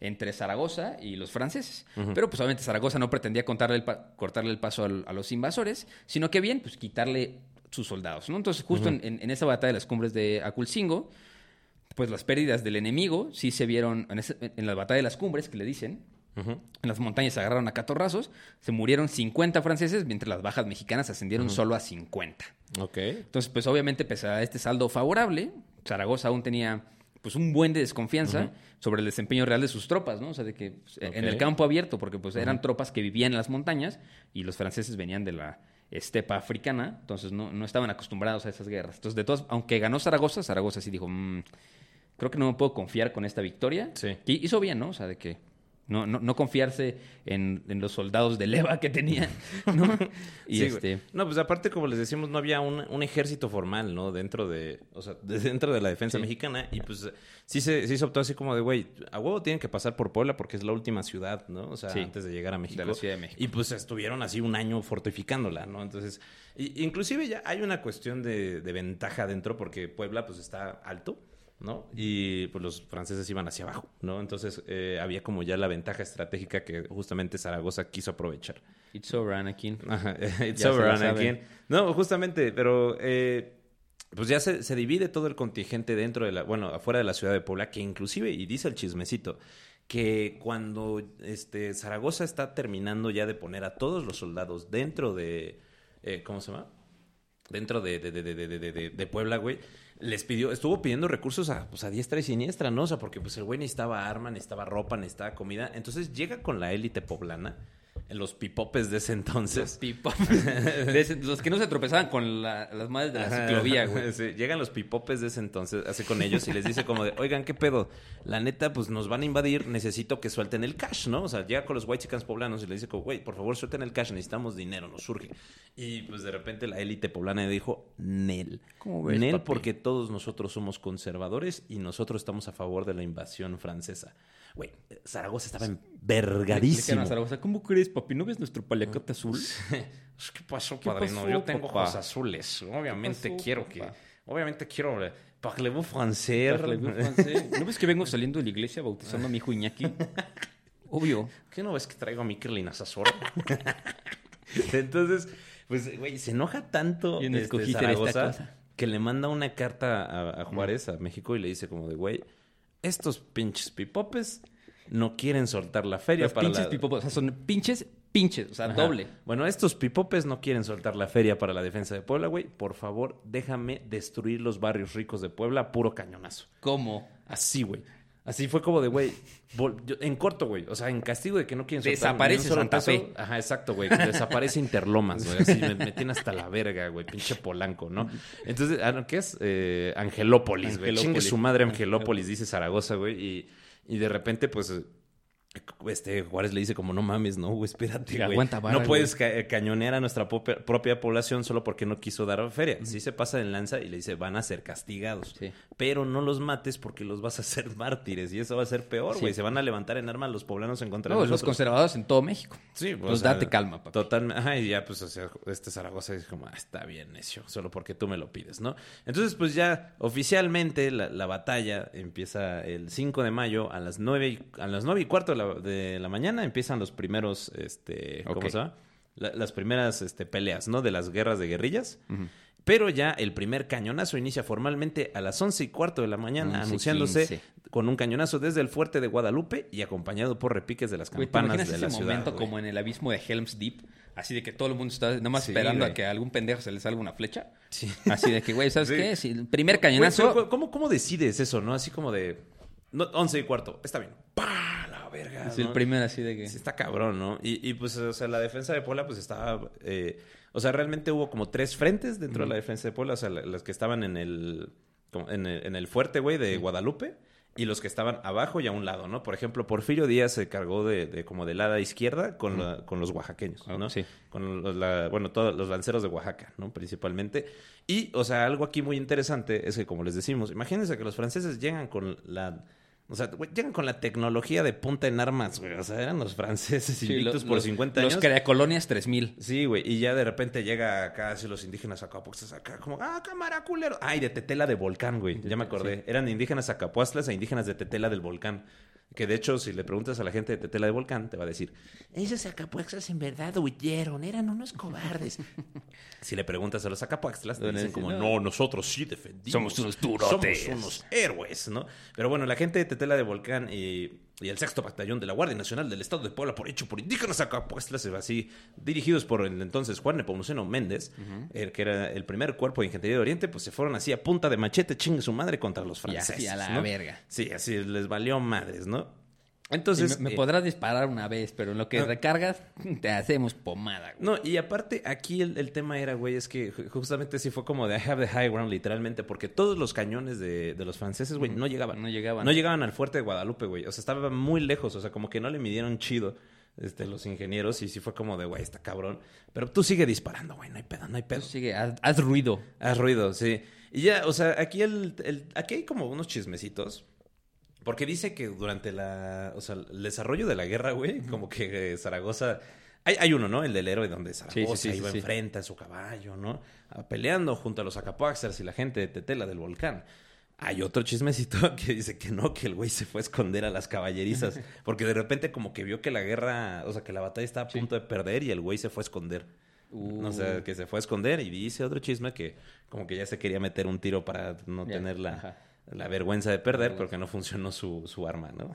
entre Zaragoza y los franceses. Pero pues obviamente Zaragoza no pretendía cortarle el, pa- cortarle el paso al- a los invasores, sino que bien, pues quitarle sus soldados, ¿no? Entonces justo en, en- en esa batalla de las cumbres de Aculcingo, pues las pérdidas del enemigo sí se vieron en, ese- en la batalla de las cumbres, que le dicen. En las montañas se agarraron a catorrazos, se murieron 50 franceses, mientras las bajas mexicanas ascendieron solo a 50. Ok. Entonces, pues obviamente, pese a este saldo favorable, Zaragoza aún tenía pues un buen de desconfianza sobre el desempeño real de sus tropas, ¿no? O sea, de que pues, en el campo abierto, porque pues eran tropas que vivían en las montañas y los franceses venían de la estepa africana, entonces no, no estaban acostumbrados a esas guerras. Entonces, de todas, aunque ganó Zaragoza, Zaragoza sí dijo, "Mm, creo que no me puedo confiar con esta victoria. Sí. Y hizo bien, ¿no? O sea, de que no, no, no confiarse en, en los soldados de leva que tenían, ¿no? Y Sí, este... No, pues aparte, como les decimos, no había un, un ejército formal, ¿no? Dentro de, o sea, de- dentro de la defensa Sí. mexicana. Y pues sí se, sí se optó así como de, güey, a huevo tienen que pasar por Puebla porque es la última ciudad, ¿no? O sea, Sí. antes de llegar a México. la Ciudad de México. Y pues estuvieron así un año fortificándola, ¿no? Entonces, y- inclusive ya hay una cuestión de, de ventaja dentro porque Puebla pues está alto. ¿No? Y pues los franceses iban hacia abajo, ¿no? Entonces eh, había como ya la ventaja estratégica que justamente Zaragoza quiso aprovechar. It's over, Anakin. Ajá, It's Ya over, Anakin. No, justamente, pero eh, pues ya se, se divide todo el contingente dentro de la, bueno, afuera de la ciudad de Puebla, que inclusive, y dice el chismecito, que cuando este Zaragoza está terminando ya de poner a todos los soldados dentro de, eh, ¿cómo se llama? Dentro de, de, de, de, Puebla, güey, les pidió, estuvo pidiendo recursos a, pues, a diestra y siniestra, ¿no? O sea, porque pues el güey necesitaba arma, necesitaba ropa, necesitaba comida. Entonces llega con la élite poblana, los pipopes de ese entonces. Pipo. De ese- los que no se tropezaban con la- las madres de la Ajá, ciclovía, güey. sí, llegan los pipopes de ese entonces, hace con ellos y les dice como de, oigan, ¿qué pedo? La neta, pues nos van a invadir, necesito que suelten el cash, ¿no? O sea, llega con los white chickens poblanos y le dice como, güey, por favor, suelten el cash, necesitamos dinero, nos surge. Y pues de repente la élite poblana le dijo, Nel. ¿Cómo ves, Nel papi? porque todos nosotros somos conservadores y nosotros estamos a favor de la invasión francesa. Güey, Zaragoza estaba Le envergadísimo. Zaragoza, ¿Cómo crees, papi? ¿No ves nuestro paliacate azul? ¿Qué pasó, ¿Qué padrino? pasó, Yo tengo papá? ojos azules. Obviamente ¿Qué pasó, quiero que... Obviamente quiero... eh, Parlez-vous français? ¿No ves que vengo saliendo de la iglesia bautizando a mi hijo Iñaki? Obvio. ¿Qué no ves que traigo a Mikel Inazazor? Entonces, pues, güey, se enoja tanto no este, Zaragoza cosa. que le manda una carta a, a Juárez, a México, y le dice como de, güey, estos pinches pipopes no quieren soltar la feria Los para pinches la... pipopos, o sea, son pinches, pinches, o sea, Ajá. doble. Bueno, estos pipopes no quieren soltar la feria para la defensa de Puebla, güey. Por favor, déjame destruir los barrios ricos de Puebla a puro cañonazo. ¿Cómo? Así, güey. Así fue como de, güey, en corto, güey. O sea, en castigo de que no quieren soltar Desaparece Santa peso. Fe. Ajá, exacto, güey. Desaparece Interlomas, güey. Así me, me tiene hasta la verga, güey. Pinche Polanco, ¿no? Entonces, ah, ¿qué es? Eh, Angelópolis, güey. Chingue su madre Angelópolis, dice Zaragoza, güey. Y, y de repente, pues... Este Juárez le dice como no mames, no, güey, espérate, güey. aguanta vara, no puedes ca- cañonear a nuestra propia, población solo porque no quiso dar feria. Sí se pasa de lanza y le dice, van a ser castigados. Sí. Pero no los mates porque los vas a hacer mártires y eso va a ser peor, Sí. güey. Se van a levantar en armas los poblanos en contra No, de los nosotros. conservadores en todo México. Sí, pues, Pues date calma, papi. Totalmente. Ajá, y ya, pues, o sea, este Zaragoza es como, ah, está bien, necio, solo porque tú me lo pides, ¿no? Entonces, pues ya oficialmente la, la batalla empieza el 5 de mayo a las 9 y, a las 9 y cuarto de la, de la mañana empiezan los primeros, este, ¿cómo se llama? La- las primeras este, peleas, ¿no? De las guerras de guerrillas. Pero ya el primer cañonazo inicia formalmente a las 11 y cuarto de la mañana, 11, anunciándose 15. con un cañonazo desde el fuerte de Guadalupe y acompañado por repiques de las Güey, ¿te campanas de ese la ciudad. momento como en el abismo de Helm's Deep? Así de que todo el mundo está nada más Sí, esperando a que a algún pendejo se le salga una flecha. Sí. Así de que, güey, ¿sabes Sí. qué? Si el primer cañonazo... ¿cómo, ¿Cómo decides eso, no? Así como de... No, 11 y cuarto, está bien. ¡Pah! La verga. es el primer así de que... Sí, está cabrón, ¿no? Y, y, pues, o sea, la defensa de Puebla, pues estaba. eh, o sea, realmente hubo como tres frentes dentro de la defensa de Puebla. O sea, la- las que estaban en el, como en el, en el fuerte, güey, de Guadalupe. Y los que estaban abajo y a un lado, ¿no? Por ejemplo, Porfirio Díaz se cargó de, de como del lado izquierda con, la- con los oaxaqueños, Ah, ¿no? sí. Con los, la- bueno, todos los lanceros de Oaxaca, ¿no? Principalmente. Y, o sea, algo aquí muy interesante es que, como les decimos, imagínense que los franceses llegan con la O sea, güey, llegan con la tecnología de punta en armas, güey. O sea, eran los franceses Sí, invictos los- por los- 50 años. Los creacolonias 3000. Sí, güey. Y ya de repente llega acá, así los indígenas acapuastlas acá, como, ah, cámara culero. Ay, de Tetela de Volcán, güey. Ya me acordé. Eran indígenas acapuastlas e indígenas de Tetela del Volcán. Que de hecho, si le preguntas a la gente de Tetela de Volcán, te va a decir, esos acapuastlas en verdad huyeron, eran unos cobardes. si le preguntas a los acapuastlas, te dicen decir, como, "No, no, nosotros sí defendimos. Somos unos durotes". Somos unos héroes, ¿no? Pero bueno, la gente de Tetela de Volcán y, y el sexto batallón de la Guardia Nacional del Estado de Puebla, por hecho por indígenas acapuastlas, así, dirigidos por el entonces Juan Nepomuceno Méndez, el que era el primer cuerpo de infantería de Oriente, pues se fueron así a punta de machete, chingue su madre contra los Y franceses. así a la ¿no? verga. Sí, así les valió madres, ¿no? Entonces. me, me eh, podrás disparar una vez, pero en lo que recargas, te hacemos pomada. güey. No, y aparte, aquí el, el tema era, güey, es que ju- justamente sí fue como de I have the high ground, literalmente, porque todos los cañones de, de los franceses, güey, no llegaban. No llegaban. No llegaban al fuerte de Guadalupe, güey. O sea, estaban muy lejos, o sea, como que no le midieron chido este, los ingenieros y sí fue como de, güey, está cabrón. Pero tú sigue disparando, güey, no hay pedo, no hay pedo. Tú sigue, haz, haz ruido. Haz ruido, sí. Y ya, o sea, aquí el, el- aquí hay como unos chismecitos. Porque dice que durante la, o sea, el desarrollo de la guerra, güey, como que eh, Zaragoza hay, hay uno, ¿no? El del héroe donde Zaragoza sí, sí, iba sí, sí. enfrente a su caballo, ¿no? Ah, Peleando junto a los Acapuaxers y la gente de Tetela del volcán. Hay otro chismecito que dice que no, que el güey se fue a esconder a las caballerizas. Porque de repente como que vio que la guerra, o sea, que la batalla estaba a punto de perder y el güey se fue a esconder. O sea, que se fue a esconder y dice otro chisme que como que ya se quería meter un tiro para no Ya, tener la, ajá. La vergüenza de perder porque no funcionó su, su arma, ¿no?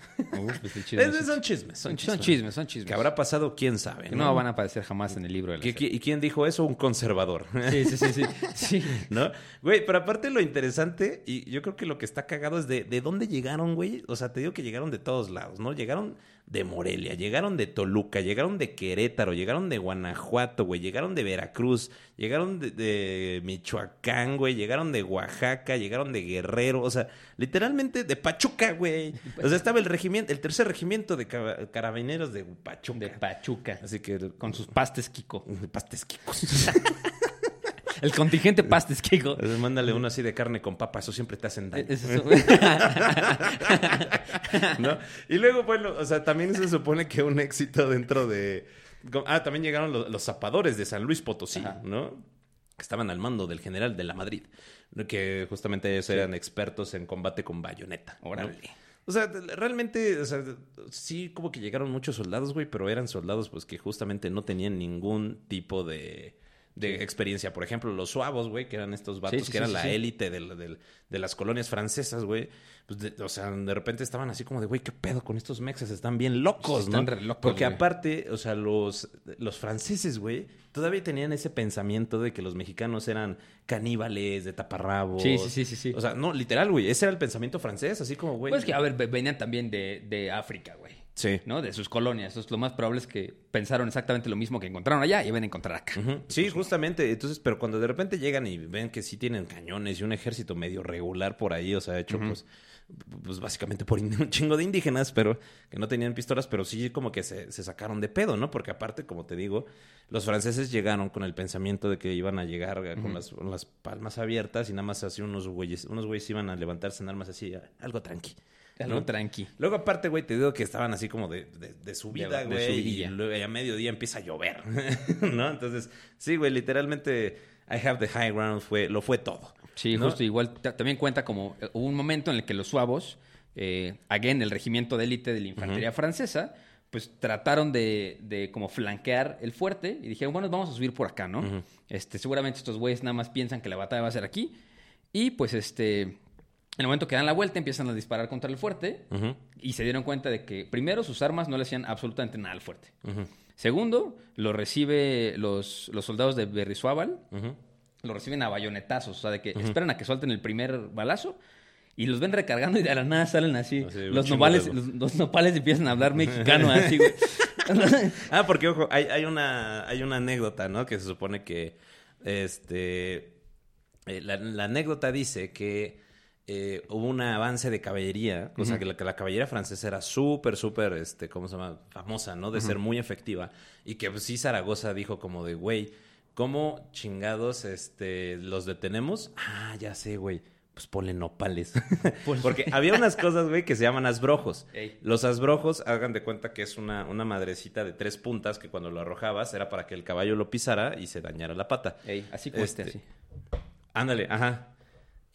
pues el chisme, Es- sí. son chismes, son Son chismes. chismes, son chismes. Que habrá pasado, quién sabe. Que no van a aparecer jamás en el libro de la ¿Qué- serie. qué- ¿Y quién dijo eso? Un conservador. Sí, sí, sí, sí. sí. ¿No? Güey, pero aparte lo interesante, y yo creo que lo que está cagado es de, de dónde llegaron, güey. O sea, te digo que llegaron de todos lados, ¿no? Llegaron de Morelia, llegaron de Toluca, llegaron de Querétaro, llegaron de Guanajuato, güey, llegaron de Veracruz, llegaron de, de Michoacán, güey, llegaron de Oaxaca, llegaron de Guerrero, o sea, literalmente de Pachuca, güey. O sea, estaba el regimiento, el tercer regimiento de carabineros de Pachuca. De Pachuca. Así que Con sus pastes Kiko. pastes quicos. El contingente pastes Kiko. Entonces, mándale uno así de carne con papa, eso siempre te hacen daño. Es eso. ¿no? Y luego, bueno, o sea, también se supone que un éxito dentro de... Ah, también llegaron los, los zapadores de San Luis Potosí, Ajá. ¿no? Que estaban al mando del general de la Madrid, que justamente ellos eran expertos en combate con bayoneta. ¿no? Órale. O sea, realmente, o sea, sí como que llegaron muchos soldados, güey, pero eran soldados pues que justamente no tenían ningún tipo de, de experiencia. Por ejemplo, los suavos, güey, que eran estos vatos sí, que eran sí, la élite de, de las colonias francesas, güey. Pues de- o sea, de repente estaban así como de, güey, ¿qué pedo con estos mexas? Están bien locos, Sí, ¿no? están re locos, Porque aparte, o sea, los, los franceses, güey, todavía tenían ese pensamiento de que los mexicanos eran caníbales, de taparrabos. Sí, sí, sí, sí, sí. O sea, no, literal, güey, ese era el pensamiento francés, así como, güey. Pues que, a ver, ve- venían también de, de África, güey. Sí. ¿No? De sus colonias. Entonces, lo más probable es que pensaron exactamente lo mismo que encontraron allá y iban a encontrar acá. Sí, justamente. Entonces, pero cuando de repente llegan y ven que sí tienen cañones y un ejército medio regular por ahí, o sea, hecho pues, pues básicamente por un chingo de indígenas, pero que no tenían pistolas, pero sí como que se, se sacaron de pedo, ¿no? Porque aparte, como te digo, los franceses llegaron con el pensamiento de que iban a llegar con, las, con las palmas abiertas y nada más así unos güeyes, unos güeyes iban a levantarse en armas así, algo tranqui. Algo ¿no? tranqui. Luego, aparte, güey, te digo que estaban así como de, de, de subida, güey. y luego a mediodía empieza a llover, ¿no? Entonces, sí, güey, literalmente, I have the high ground fue, lo fue todo. Sí, ¿no? justo igual ta- también cuenta como eh, hubo un momento en el que los suavos, eh, again, el regimiento de élite de la infantería francesa, pues trataron de, de como flanquear el fuerte y dijeron, bueno, vamos a subir por acá, ¿no? Este, seguramente estos güeyes nada más piensan que la batalla va a ser aquí. Y pues este, en el momento que dan la vuelta empiezan a disparar contra el fuerte y se dieron cuenta de que primero sus armas no le hacían absolutamente nada al fuerte. Segundo, lo recibe los, los soldados de Berrizuábal, ujú. lo reciben a bayonetazos, o sea, de que esperan a que suelten el primer balazo y los ven recargando y de la nada salen así. Los, nopales, los, los nopales empiezan a hablar mexicano así, güey. Ah, porque, ojo, hay, hay, una, hay una anécdota, ¿no? Que se supone que, este, eh, la, la anécdota dice que eh, hubo un avance de caballería, o sea, que la, que la caballería francesa era súper, súper, este, ¿cómo se llama? Famosa, ¿no? De ser muy efectiva. Y que pues, sí Zaragoza dijo como de, güey, ¿cómo chingados, este, los detenemos? Ah, ya sé, güey. pues ponle nopales. Porque había unas cosas, güey, que se llaman asbrojos. Ey. Los asbrojos, hagan de cuenta que es una, una madrecita de tres puntas que cuando lo arrojabas era para que el caballo lo pisara y se dañara la pata. Ey, así cueste, Este, así. Ándale, ajá.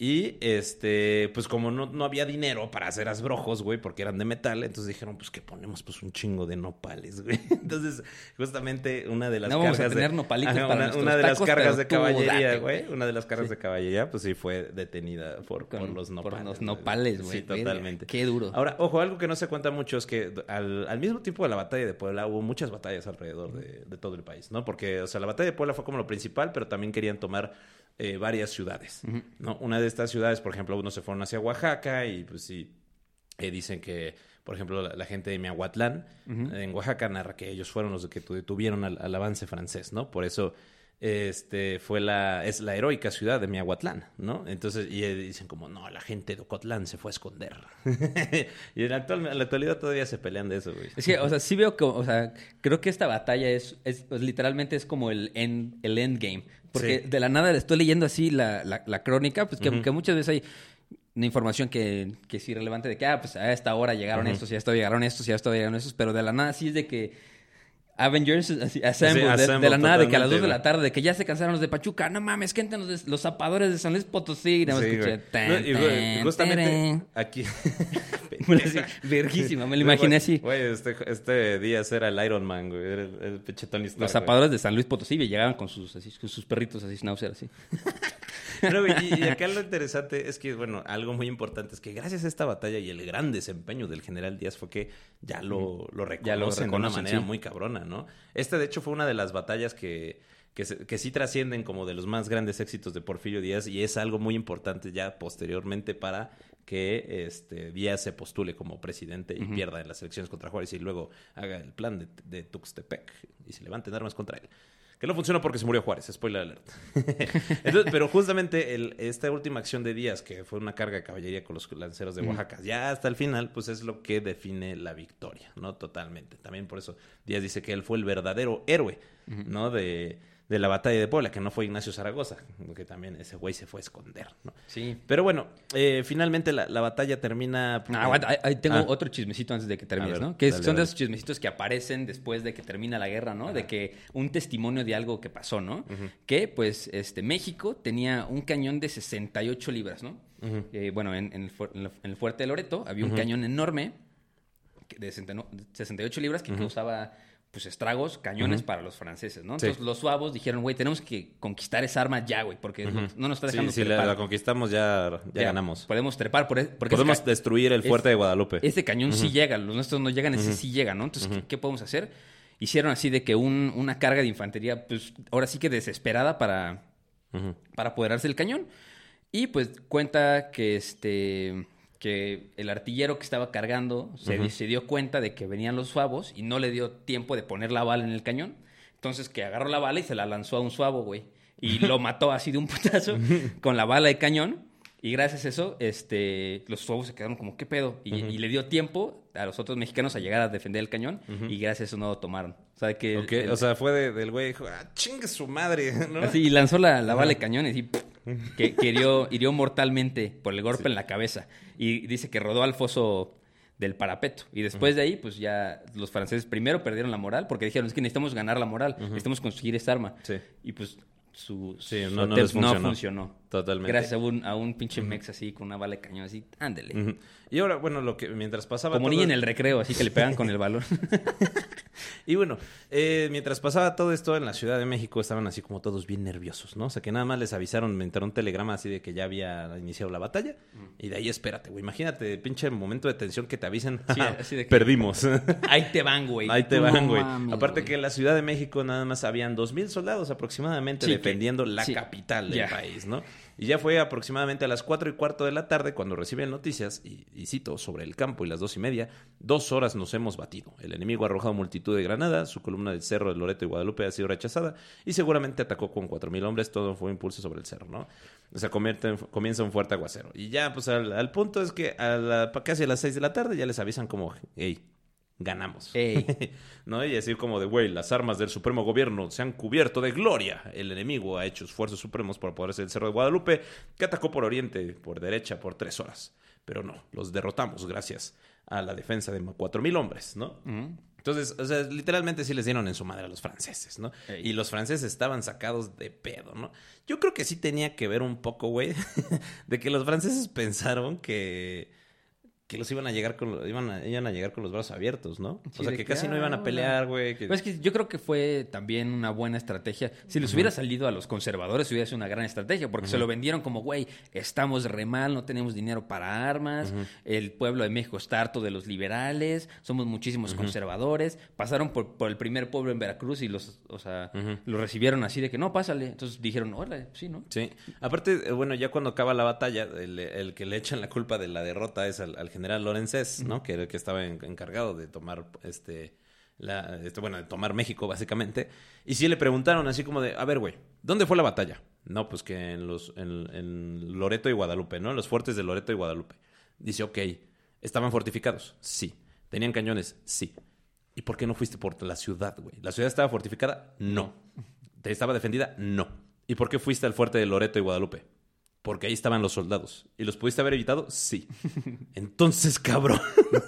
Y este, pues como no, no había dinero para hacer asbrojos, güey, porque eran de metal, entonces dijeron, pues que ponemos pues un chingo de nopales, güey. Entonces, justamente una de las No vamos a cargas tener de, nopalitos Ajá, para una, de las cargas de caballería, date, güey, una de las cargas Sí. de caballería, pues sí fue detenida por, Con- por los por nopales. los güey. nopales, güey. Sí, totalmente. qué duro. Ahora, ojo, algo que no se cuenta mucho es que al, al mismo tiempo de la batalla de Puebla hubo muchas batallas alrededor de, de todo el país, ¿no? Porque, o sea, la batalla de Puebla fue como lo principal, pero también querían tomar eh, varias ciudades, ¿no? Una de estas ciudades, por ejemplo, unos se fueron hacia Oaxaca y pues sí, eh, dicen que, por ejemplo, la, la gente de Miahuatlán, en Oaxaca, narra que ellos fueron los que tu- detuvieron al, al avance francés, ¿no? Por eso este fue la es la heroica ciudad de Miahuatlán, ¿no? Entonces y dicen como no, la gente de Ocotlán se fue a esconder. y en la, actual- en la actualidad todavía se pelean de eso, güey. Es que, o sea, sí veo que, o sea, creo que esta batalla es, es pues, literalmente es como el end, el endgame. Porque Sí. de la nada le estoy leyendo así la, la, la crónica, pues que, que muchas veces hay una información que, que es irrelevante de que, ah, pues a esta hora llegaron estos, y a esta llegaron estos, y a esta llegaron estos, pero de la nada sí es de que Avengers así, assemble, de- la nada, de que a las 2 de la tarde, de que ya se cansaron los de Pachuca, no mames, que entran los, de- los zapadores de San Luis Potosí, y nada más Sí, escuché, güey. tan, No, y, tan, justamente tarán. aquí Bueno, así, verguísima, me lo imaginé así. Güey, este, este Díaz era el Iron Man, güey, era el, el Stark, Los güey. zapadores de San Luis Potosí llegaban con sus, así, con sus perritos así, schnauzer, así. No, y, y acá lo interesante es que, bueno, algo muy importante es que gracias a esta batalla y el gran desempeño del general Díaz fue que ya lo, lo reconocen, Ya lo de una manera sí. muy cabrona, ¿no? Esta, de hecho, fue una de las batallas que, que, se- que sí trascienden como de los más grandes éxitos de Porfirio Díaz y es algo muy importante ya posteriormente para que este Díaz se postule como presidente y pierda en las elecciones contra Juárez y luego haga el plan de, de Tuxtepec y se levanten armas contra él. Que no funcionó porque se murió Juárez, spoiler alert. Entonces, pero justamente el- esta última acción de Díaz, que fue una carga de caballería con los lanceros de Oaxaca, ya hasta el final, pues es lo que define la victoria, ¿no? Totalmente. También por eso Díaz dice que él fue el verdadero héroe, ¿no? De, de la batalla de Puebla, que no fue Ignacio Zaragoza, que también ese güey se fue a esconder, ¿no? Sí. Pero bueno, eh, finalmente la, la batalla termina... Ah, aguanta, ahí- tengo Ah. otro chismecito antes de que termines, ver, ¿no? Que dale, son de esos chismecitos que aparecen después de que termina la guerra, ¿no? De que un testimonio de algo que pasó, ¿no? Que, pues, este, México tenía un cañón de 68 libras, ¿no? Eh, bueno, en, en el, en fuerte de Loreto había un cañón enorme que- de 69 de 68 libras que causaba pues estragos, cañones para los franceses, ¿no? Sí. Entonces los suavos dijeron, güey, tenemos que conquistar esa arma ya, güey, porque no, no nos está dejando Sí, si la, trepar. la conquistamos ya, ya, ganamos. Podemos trepar por, e- porque ese Podemos destruir el fuerte es- de Guadalupe. Este cañón sí llega, los nuestros no llegan, ese sí llega, ¿no? Entonces, ¿qué, qué podemos hacer? Hicieron así de que un- una carga de infantería, pues ahora sí que desesperada para, para apoderarse del cañón. Y pues cuenta que este que el artillero que estaba cargando se, se dio cuenta de que venían los suavos y no le dio tiempo de poner la bala en el cañón. Entonces que agarró la bala y se la lanzó a un suavo, güey. Y lo mató así de un putazo con la bala de cañón. Y gracias a eso, este, los suavos se quedaron como, ¿qué pedo? Y, y le dio tiempo a los otros mexicanos a llegar a defender el cañón. Y gracias a eso no lo tomaron. O sea, que... Ok, el- o sea, fue de- del güey, dijo, ah, chingue su madre, ¿no? Así, y lanzó la, la bala de cañón y que, que hirió, hirió mortalmente por el golpe en la cabeza. Y dice que rodó al foso del parapeto. Y después de ahí, pues ya los franceses primero perdieron la moral porque dijeron, es que necesitamos ganar la moral, necesitamos conseguir esta arma. Sí. Y pues su, Sí, su no- no les funcionó. Totalmente. Gracias a un, a un pinche mex así con una bala de cañón así, ándele. Y ahora, bueno, lo que mientras pasaba Como todo niña en esto- el recreo, así que le pegan con el balón. Y bueno, eh, mientras pasaba todo esto en la Ciudad de México, estaban así como todos bien nerviosos, ¿no? O sea, que nada más les avisaron, me entró un telegrama así de que ya había iniciado la batalla. Y de ahí espérate, güey. Imagínate, pinche momento de tensión que te avisen. Sí, así de que- Perdimos. Ahí te van, güey. Ahí te van, güey. Aparte que en la Ciudad de México nada más habían dos mil soldados aproximadamente Sí, que- defendiendo la sí. capital del país, ¿no? Y ya fue aproximadamente a las cuatro y cuarto de la tarde cuando reciben noticias, y, y cito, sobre el campo y las dos y media, dos horas nos hemos batido. El enemigo ha arrojado multitud de granadas, su columna del cerro de Loreto y Guadalupe ha sido rechazada, y seguramente atacó con cuatro mil hombres, todo fue impulso sobre el cerro, ¿no? O sea, comienza un fuerte aguacero. Y ya, pues al, al punto es que a la- casi a las seis de la tarde ya les avisan como, hey, ganamos. ¿No? Y así como de, güey, las armas del supremo gobierno se han cubierto de gloria. El enemigo ha hecho esfuerzos supremos por apoderarse del Cerro de Guadalupe, que atacó por oriente, por derecha, por tres horas. Pero no, los derrotamos gracias a la defensa de cuatro mil hombres, ¿no? Entonces, o sea, literalmente sí les dieron en su madre a los franceses, ¿no? Ey. Y los franceses estaban sacados de pedo, ¿no? Yo creo que sí tenía que ver un poco, güey, de que los franceses pensaron que que los iban a llegar con iban a, iban a llegar con los brazos abiertos, ¿no? Sí, o sea, que casi no iban a pelear, güey. que- Pues es que yo creo que fue también una buena estrategia. Si les hubiera salido a los conservadores, hubiera sido una gran estrategia, porque se lo vendieron como, güey, estamos re mal, no tenemos dinero para armas, el pueblo de México está harto de los liberales, somos muchísimos conservadores. Pasaron por, por el primer pueblo en Veracruz y los, o sea, los recibieron así de que no, pásale. Entonces dijeron, hola, sí, ¿no? Sí. Aparte, eh, bueno, ya cuando acaba la batalla, el, el que le echan la culpa de la derrota es al, al general Lorenzés, ¿no? Que era el que estaba en- encargado de tomar, este, la, este, bueno, de tomar México, básicamente. Y sí le preguntaron así como de, a ver, güey, ¿dónde fue la batalla? No, pues que en los, en, en Loreto y Guadalupe, ¿no? En los fuertes de Loreto y Guadalupe. Dice, ok, ¿estaban fortificados? Sí. ¿Tenían cañones? Sí. ¿Y por qué no fuiste por la ciudad, güey? ¿La ciudad estaba fortificada? No. ¿Te estaba defendida? No. ¿Y por qué fuiste al fuerte de Loreto y Guadalupe? Porque ahí estaban los soldados. ¿Y los pudiste haber evitado? Sí. Entonces, cabrón.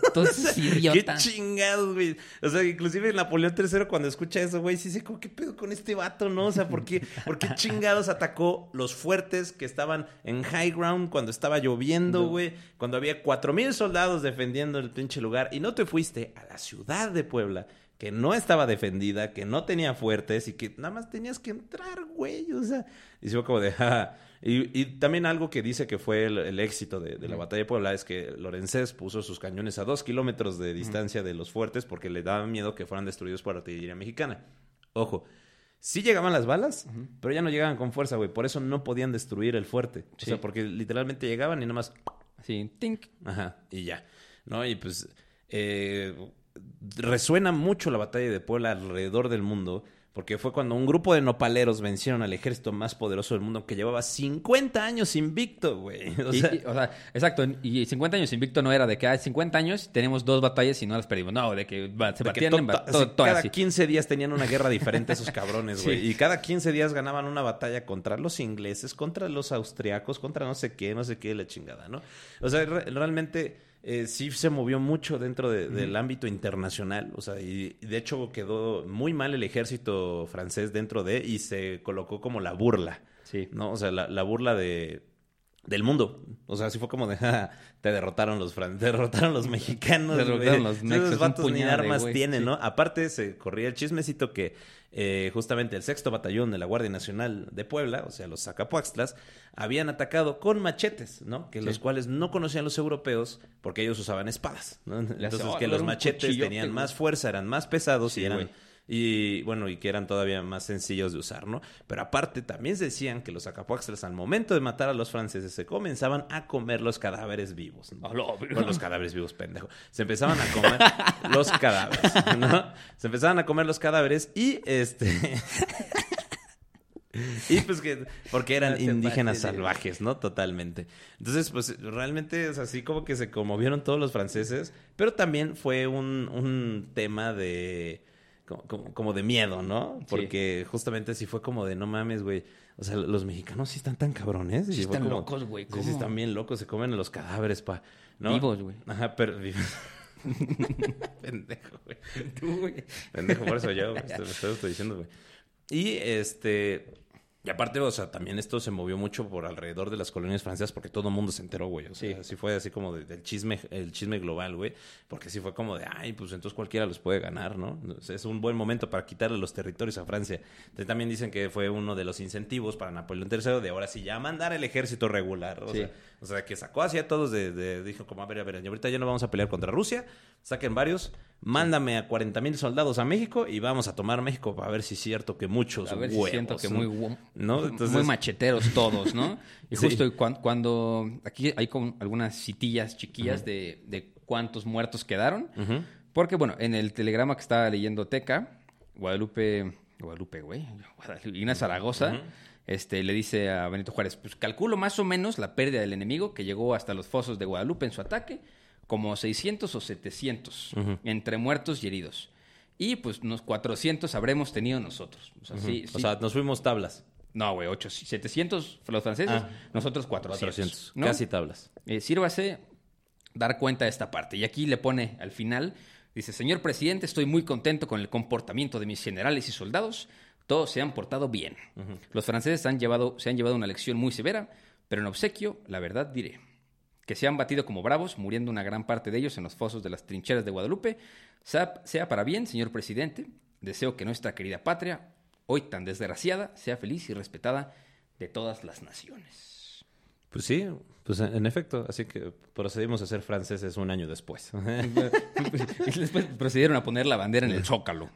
Entonces, Qué idiota. chingados, güey. O sea, inclusive Napoleón III cuando escucha eso, güey, sí dice, ¿cómo qué pedo con este vato, no? O sea, ¿por qué, ¿por qué chingados atacó los fuertes que estaban en high ground cuando estaba lloviendo, güey? Cuando había cuatro mil soldados defendiendo el pinche lugar y no te fuiste a la ciudad de Puebla que no estaba defendida, que no tenía fuertes y que nada más tenías que entrar, güey. O sea, y se fue como de, "Ja". Y, y también algo que dice que fue el, el éxito de, de la batalla de Puebla es que Lorenzés puso sus cañones a dos kilómetros de distancia de los fuertes porque le daba miedo que fueran destruidos por artillería mexicana. Ojo, sí llegaban las balas, pero ya no llegaban con fuerza, güey. Por eso no podían destruir el fuerte. O Sí. sea, porque literalmente llegaban y nada más Así, tink. Ajá, y ya. ¿No? Y pues eh, resuena mucho la batalla de Puebla alrededor del mundo, porque fue cuando un grupo de nopaleros vencieron al ejército más poderoso del mundo que llevaba 50 años invicto, güey. O sea, o sea, exacto. Y 50 años invicto no era de que hay 50 años tenemos dos batallas y no las perdimos. No, de que se batían en to- ba- así, todo- todo cada así. 15 días tenían una guerra diferente esos cabrones, güey. Sí. Y cada 15 días ganaban una batalla contra los ingleses, contra los austriacos, contra no sé qué, no sé qué, la chingada, ¿no? O sea, re- realmente eh, sí se movió mucho dentro de- del ámbito internacional. O sea, y, y de hecho quedó muy mal el ejército francés dentro de y se colocó como la burla. Sí. ¿no? O sea, la, la burla de del mundo. O sea, así fue como de, "Ja, te derrotaron los fran te derrotaron los mexicanos. Derrotaron los nexos, Esos un vatos ni armas tienen, sí. ¿no? Aparte, se corría el chismecito que eh, justamente el sexto batallón de la Guardia Nacional de Puebla, o sea, los Zacapuaxtlas, habían atacado con machetes, ¿no? Que los cuales no conocían los europeos porque ellos usaban espadas, ¿no? Entonces, hace, que "Oh, los machetes tenían güey". más fuerza, eran más pesados Sí, y eran... Y bueno, y que eran todavía más sencillos de usar, ¿no? Pero aparte también se decían que los Zacapuaxtlas al momento de matar a los franceses se comenzaban a comer los cadáveres vivos. ¿no? Bueno, los cadáveres vivos, pendejo. Se empezaban a comer los cadáveres, ¿no? Se empezaban a comer los cadáveres y este... Y pues que, porque eran No indígenas pases salvajes, ¿no? Totalmente. Entonces, pues realmente es así como que se conmovieron todos los franceses, pero también fue un, un tema de, como, como- de miedo, ¿no? Porque justamente así fue como de, no mames, güey. O sea, los mexicanos sí están tan cabrones. Sí están como- locos, güey, Sí, sí, están bien locos, se comen los cadáveres, pa. ¿no? Vivos, güey. Ajá, pero vivos. Pendejo, güey. Pendejo, por eso yo, güey, lo estoy diciendo, güey. Y este. Y aparte, o sea, también esto se movió mucho por alrededor de las colonias francesas porque todo el mundo se enteró, güey. O sea, Sí. así fue así como de- del chisme, el chisme global, güey. Porque sí fue como de, ay, pues entonces cualquiera los puede ganar, ¿no? Es un buen momento para quitarle los territorios a Francia. Entonces, también dicen que fue uno de los incentivos para Napoleón III de ahora sí ya mandar el ejército regular. O, Sí. sea, o sea, que sacó así a todos de, de- dijo como, a ver, a ver, ahorita ya no vamos a pelear contra Rusia, saquen varios, mándame a 40 mil soldados a México y vamos a tomar México para ver si es cierto que muchos A ver si huevos, siento que muy, ¿No? Entonces- muy macheteros todos, ¿no? Y Sí. justo cuan- cuando, aquí hay como algunas citillas chiquillas de, de cuántos muertos quedaron. Porque, bueno, en el telegrama que estaba leyendo Teca, Guadalupe, Guadalupe, güey, Guadalupe, Zaragoza, este, le dice a Benito Juárez, pues calculo más o menos la pérdida del enemigo que llegó hasta los fosos de Guadalupe en su ataque, como 600 o 700 entre muertos y heridos. Y pues unos 400 habremos tenido nosotros. O sea, sí, O sí. sea, nos fuimos tablas. no, güey, 800, 700 los franceses, Ah. nosotros 400. 400. ¿no? Casi tablas. Eh, sírvase dar cuenta de esta parte. Y aquí le pone al final, dice, señor presidente, estoy muy contento con el comportamiento de mis generales y soldados. Todos se han portado bien. Los franceses han llevado, se han llevado una lección muy severa, pero en obsequio, la verdad diré, que se han batido como bravos, muriendo una gran parte de ellos en los fosos de las trincheras de Guadalupe. Sea, para bien, señor presidente, deseo que nuestra querida patria, hoy tan desgraciada, sea feliz y respetada de todas las naciones. Pues sí, pues en efecto. Así que procedimos a ser franceses un año después. después procedieron a poner la bandera en el zócalo.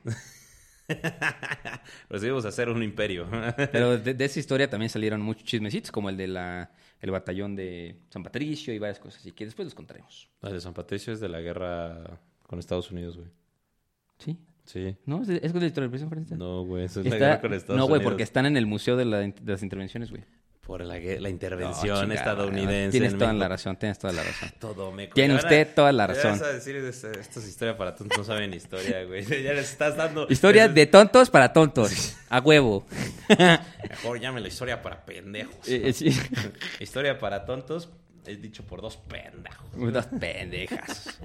procedimos a ser un imperio. Pero de, de esa historia también salieron muchos chismecitos, como el de la el batallón de San Patricio y varias cosas, así que después los contaremos. La de San Patricio es de la guerra con Estados Unidos, güey. ¿Sí? Sí. ¿No? ¿Es de, es de la historia de la Revolución Francesa? No, güey, eso es la guerra con Estados no, güey, Unidos. porque están en el Museo de, la- de las Intervenciones, güey. Por la, la No, intervención estadounidense. Tienes en toda México. la razón, tienes toda la razón. Todo meco. Tiene usted toda la razón. vas a decir, es- esto es historia para tontos, no saben historia, güey. Ya les estás dando... Historia de tontos para tontos. A huevo. Mejor llámela historia para pendejos. Eh, sí. Historia para tontos, es dicho por dos pendejos. Unas pendejas.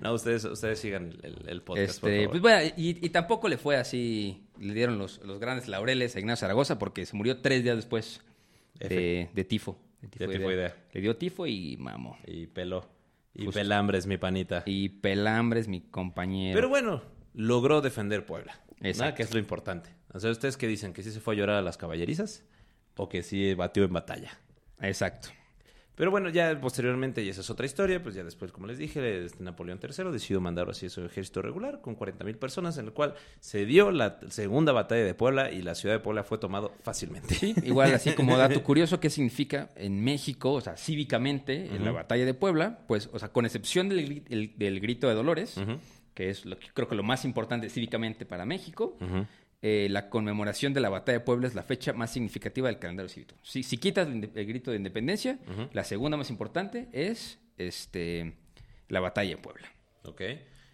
No, ustedes, ustedes sigan el, el podcast, por Este, favor. pues bueno, y, y tampoco le fue así, le dieron los, los grandes laureles a Ignacio Zaragoza porque se murió tres días después de, de tifo. De tifoidea. Le dio tifo y mamó. Y peló. Y Justo. pelambres, mi panita. Y Pelambres, mi compañero. Pero bueno, logró defender Puebla. ¿no? Exacto. Que es lo importante. O sea, ¿ustedes qué dicen? ¿Que sí se fue a llorar a las caballerizas? ¿O que sí batió en batalla? Exacto. Pero bueno, ya posteriormente, y esa es otra historia, pues ya después, como les dije, este Napoleón III decidió mandar así su ejército regular con 40.000 personas, en el cual se dio la segunda batalla de Puebla y la ciudad de Puebla fue tomado fácilmente. Sí, igual así como dato curioso, ¿qué significa en México, o sea, cívicamente, en la batalla de Puebla? Pues, o sea, con excepción del, el- del grito de Dolores, que es lo que creo que lo más importante cívicamente para México, eh, la conmemoración de la batalla de Puebla es la fecha más significativa del calendario cívico. Si, si quitas el, grito de independencia, la segunda más importante es este la batalla de Puebla. Ok.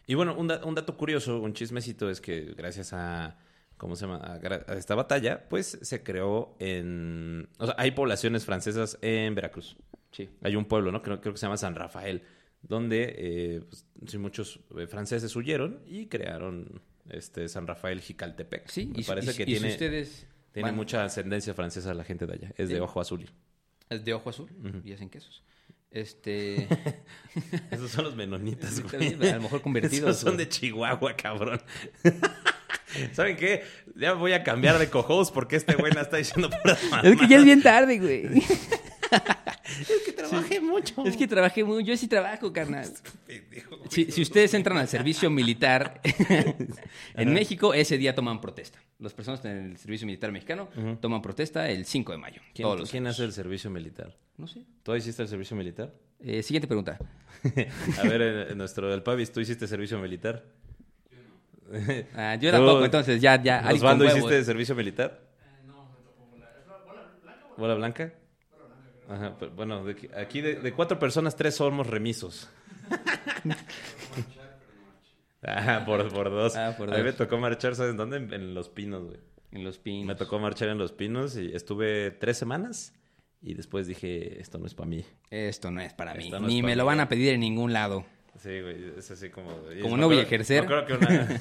Y bueno, un, da- un dato curioso, un chismecito, es que gracias a, ¿cómo se llama? A, esta batalla, pues se creó en... O sea, hay poblaciones francesas en Veracruz. Sí. Hay un pueblo, ¿no? Creo, creo que se llama San Rafael, donde eh, pues, sí, muchos eh, franceses huyeron y crearon este San Rafael Jicaltepec. Sí, Me y, parece y que y si tiene, ustedes tiene van- mucha ascendencia francesa la gente de allá. Es de ojo azul. es de ojo azul y hacen quesos. Este Esos son los menonitas, güey. a lo mejor convertidos, Esos son güey. de Chihuahua, cabrón. ¿Saben qué? Ya voy a cambiar de co-host porque este güey no está diciendo puras Es que ya es bien tarde, güey. Es que trabajé mucho. Es que trabajé muy... Yo sí trabajo, carnal. Pendejo. Si, si ustedes entran al servicio militar en México, ese día toman protesta. Las personas en el servicio militar mexicano toman protesta el 5 de mayo. ¿Quién, todos los quién hace el servicio militar? No sé. ¿Tú hiciste el servicio militar? Eh, siguiente pregunta. A ver, en, en nuestro del Pavis, ¿tú hiciste servicio militar? Ah, yo tampoco, entonces ya, ya. ¿Osvaldo hiciste servicio militar? no, me tocó bola. ¿Bola blanca? Ajá, pero, bueno, de aquí- aquí de, de cuatro personas, tres somos remisos. Ah, por, por dos. Ah, por A mí me dos. tocó marchar, ¿sabes dónde? En, en Los Pinos, güey. En los pinos. Me tocó marchar en Los Pinos y estuve tres semanas y después dije, esto no es para mí. Esto no es para mí. No Ni para me mí. lo van a pedir en ningún lado. Sí, güey, es así como... Como no voy a ejercer. que una-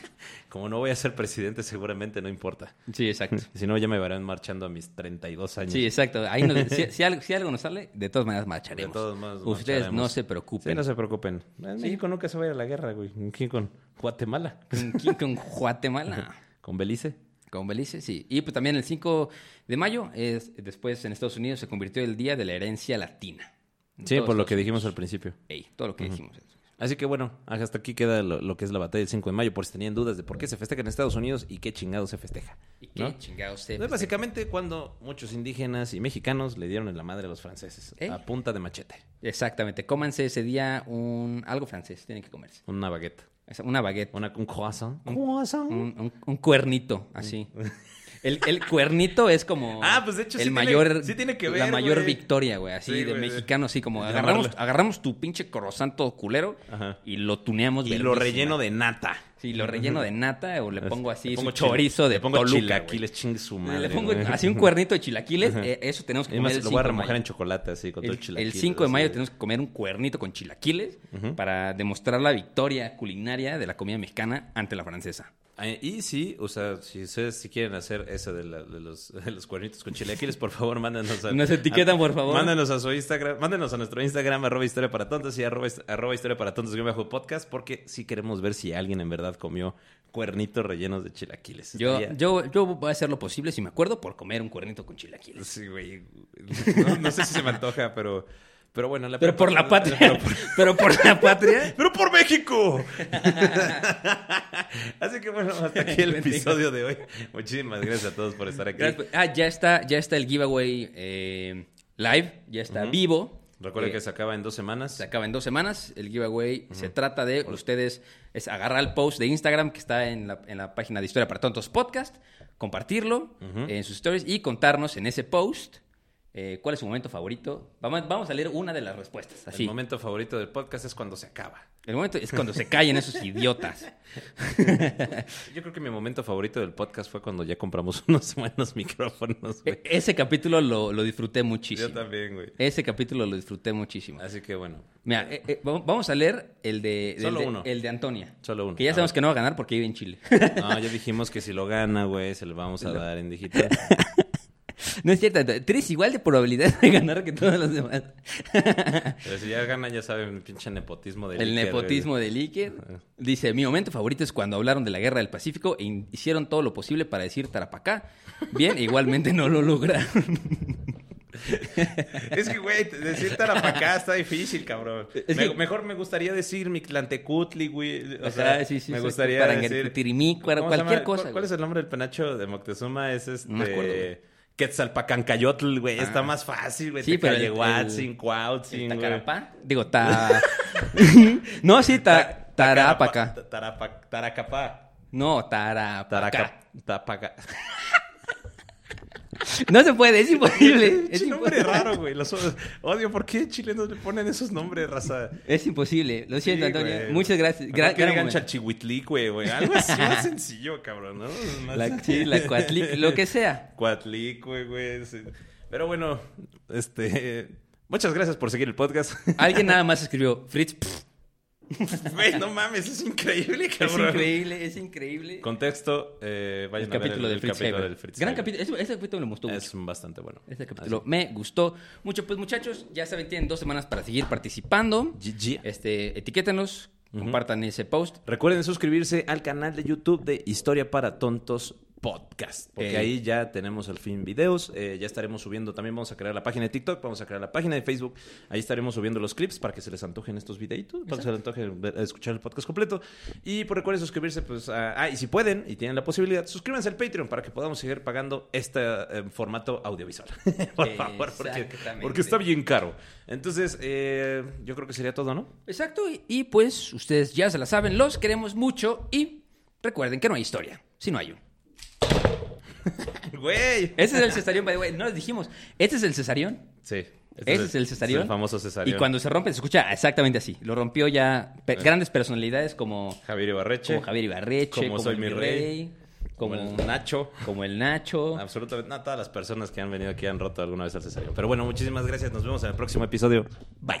como no voy a ser presidente, seguramente no importa. Sí, exacto. Si no, ya me verán marchando a mis 32 años. Sí, exacto. Ahí nos- si, si algo, si algo nos sale, de todas maneras marcharemos. De todos modos, Ustedes marcharemos. no se preocupen. Sí, no se preocupen. En México nunca se va a ir a la guerra, güey. Aquí con Guatemala. ¿Con quién? Con Guatemala. Con Belice. Con Belice, sí. Y pues también el 5 de mayo, es, después en Estados Unidos se convirtió el Día de la Herencia Latina. Sí, por lo que dijimos al principio. Ey, todo lo que dijimos. Así que bueno, hasta aquí queda lo, lo que es la batalla del 5 de mayo, por si tenían dudas de por qué se festeja en Estados Unidos y qué chingado se festeja. ¿Y qué ¿no? chingados se Entonces, básicamente cuando muchos indígenas y mexicanos le dieron en la madre a los franceses, ¿Eh? a punta de machete, Exactamente. Cómanse ese día un algo francés. Tienen que comerse. una baguette, Una baguette. una, un croissant. croissant. Un, un- un cuernito, así. El, el cuernito es como. Ah, pues de hecho el sí tiene- mayor, sí tiene que La ver, mayor güey. victoria, güey. Así Sí, de mexicano, así como agarramos, agarramos tu pinche croissant todo culero Ajá. y lo tuneamos Y lo relleno de nata. Sí, lo relleno de nata o le pongo así Le pongo chorizo de le pongo Toluca, chilaquiles, chingue su madre. Le pongo así un cuernito de chilaquiles. eh, eso tenemos que Es comer el lo 5 voy a remojar en chocolate así con todo El, chilaquiles. el 5 de mayo así. tenemos que comer un cuernito con chilaquiles para demostrar la victoria culinaria de la comida mexicana ante la francesa. Y sí, o sea, si ustedes si quieren hacer eso de, la- de los, de los cuernitos con chilaquiles, por favor, mándenos a... Nos etiquetan, por favor. Mándenos a su Instagram, mándenos a nuestro Instagram, arroba historia para tontos y arroba, arroba historia para tontos bajo podcast, porque sí queremos ver si alguien en verdad comió cuernitos rellenos de chilaquiles. Yo, yo, yo voy a hacer lo posible, si me acuerdo, por comer un cuernito con chilaquiles. Sí, güey. No, no sé si se me antoja, pero... Pero bueno, la Pero por la patria. Pero por- Pero por la patria. ¡Pero por México! Así que bueno, hasta aquí el episodio de hoy. Muchísimas gracias a todos por estar aquí. Gracias. Ah, ya está, ya está el giveaway eh, live, ya está vivo. Recuerden Eh, que se acaba en dos semanas. Se acaba en dos semanas. El giveaway se trata de ustedes es agarrar el post de Instagram que está en la, en la página de Historia para Tontos Podcast, compartirlo en sus stories y contarnos en ese post eh, cuál es su momento favorito. Vamos, vamos a leer una de las respuestas. Así. El momento favorito del podcast es cuando se acaba. El momento es cuando se callen esos idiotas. Yo creo que mi momento favorito del podcast fue cuando ya compramos unos buenos micrófonos, güey. E- Ese capítulo lo, lo disfruté muchísimo. Yo también, güey. Ese capítulo lo disfruté muchísimo. Así que bueno. Mira, eh, eh, vamos a leer el de, el de- uno. el de Antonia. Solo uno. Que ya sabemos que no va a ganar porque vive en Chile. No, ya dijimos que si lo gana, güey, se lo vamos a dar en digital. no es cierto. Tienes igual de probabilidad de ganar que todos los demás. Pero si ya gana, ya saben, el pinche nepotismo del El Iker, nepotismo güey. de Iker. Dice, mi momento favorito es cuando hablaron de la guerra del Pacífico e hicieron todo lo posible para decir Tarapacá. Bien, igualmente no lo lograron. Es que, güey, decir Tarapacá está difícil, cabrón. Es Me- que- Mejor me gustaría decir Mictlantecutli, güey. O sea, sí, sí, me sí, gustaría para decir... Tirimícuaro, ¿Cómo se cualquier cosa, ¿Cuál, es el nombre del penacho de Moctezuma? Es este... No me acuerdo, güey. Quetzalpacancayotl, güey. Está Ah. más fácil, güey. Sí, pero el- Tecallehuatzin, Cuautzin, ¿El güey. Tacarapá? Digo, ta... no, sí, ta... Tarapaca. Ta- Tarapa- Taracapá. No, Tarapaca. Taraca... Tapaca. No se puede, es imposible. Es, Pinche nombre raro, güey. Los odio. ¿Por qué chilenos le ponen esos nombres, raza? Es imposible. Lo siento, Sí, Antonio. güey. Muchas gracias. Gra- que digan momento. Chalchihuitlicue, güey. Algo así más sencillo, cabrón, ¿no? Más- La, sí, la cuatli- lo que sea. Cuatlicue, güey. sí. Pero bueno, este... Muchas gracias por seguir el podcast. Alguien nada más escribió Fritz. pff. Güey, no mames, es increíble, Es cabrón. increíble, es increíble. Contexto, eh, el ver capítulo el, del Fritz capítulo del Fritz Gran capítulo. Ese, ese capítulo me gustó mucho. Es bastante bueno. Este capítulo me gustó mucho. Pues muchachos, ya saben, tienen dos semanas para seguir participando. GG. Este, etiquétenos, compartan ese post. Recuerden suscribirse al canal de YouTube de Historia para Tontos Podcast. Porque Eh. ahí ya tenemos al fin videos. eh, ya estaremos subiendo. También vamos a crear la página de TikTok. Vamos a crear la página de Facebook. Ahí estaremos subiendo los clips para que se les antojen estos videitos. Para que se les antoje escuchar el podcast completo. Y por recuerden suscribirse. Pues, a- ah, y si pueden y tienen la posibilidad, suscríbanse al Patreon para que podamos seguir pagando este eh, formato audiovisual. por favor, porque, está bien caro. Entonces, eh, yo creo que sería todo, ¿no? Exacto. Y, y, pues ustedes ya se la saben, los queremos mucho. Y recuerden que no hay historia, si no hay un. Güey. Ese es el cesarión, by the way. No les dijimos. Este es el cesarión. Sí. Ese es el cesarión. el famoso cesarión. Y cuando se rompe se escucha exactamente así. Lo rompió ya pe- grandes personalidades como, Javier Ibarreche. como Javier Ibarreche, Como como, Soy mi rey, como, como el Nacho. como el Nacho. Absolutamente. No, todas las personas que han venido aquí han roto alguna vez al cesarión. Pero bueno, muchísimas gracias. Nos vemos en el próximo episodio. Bye.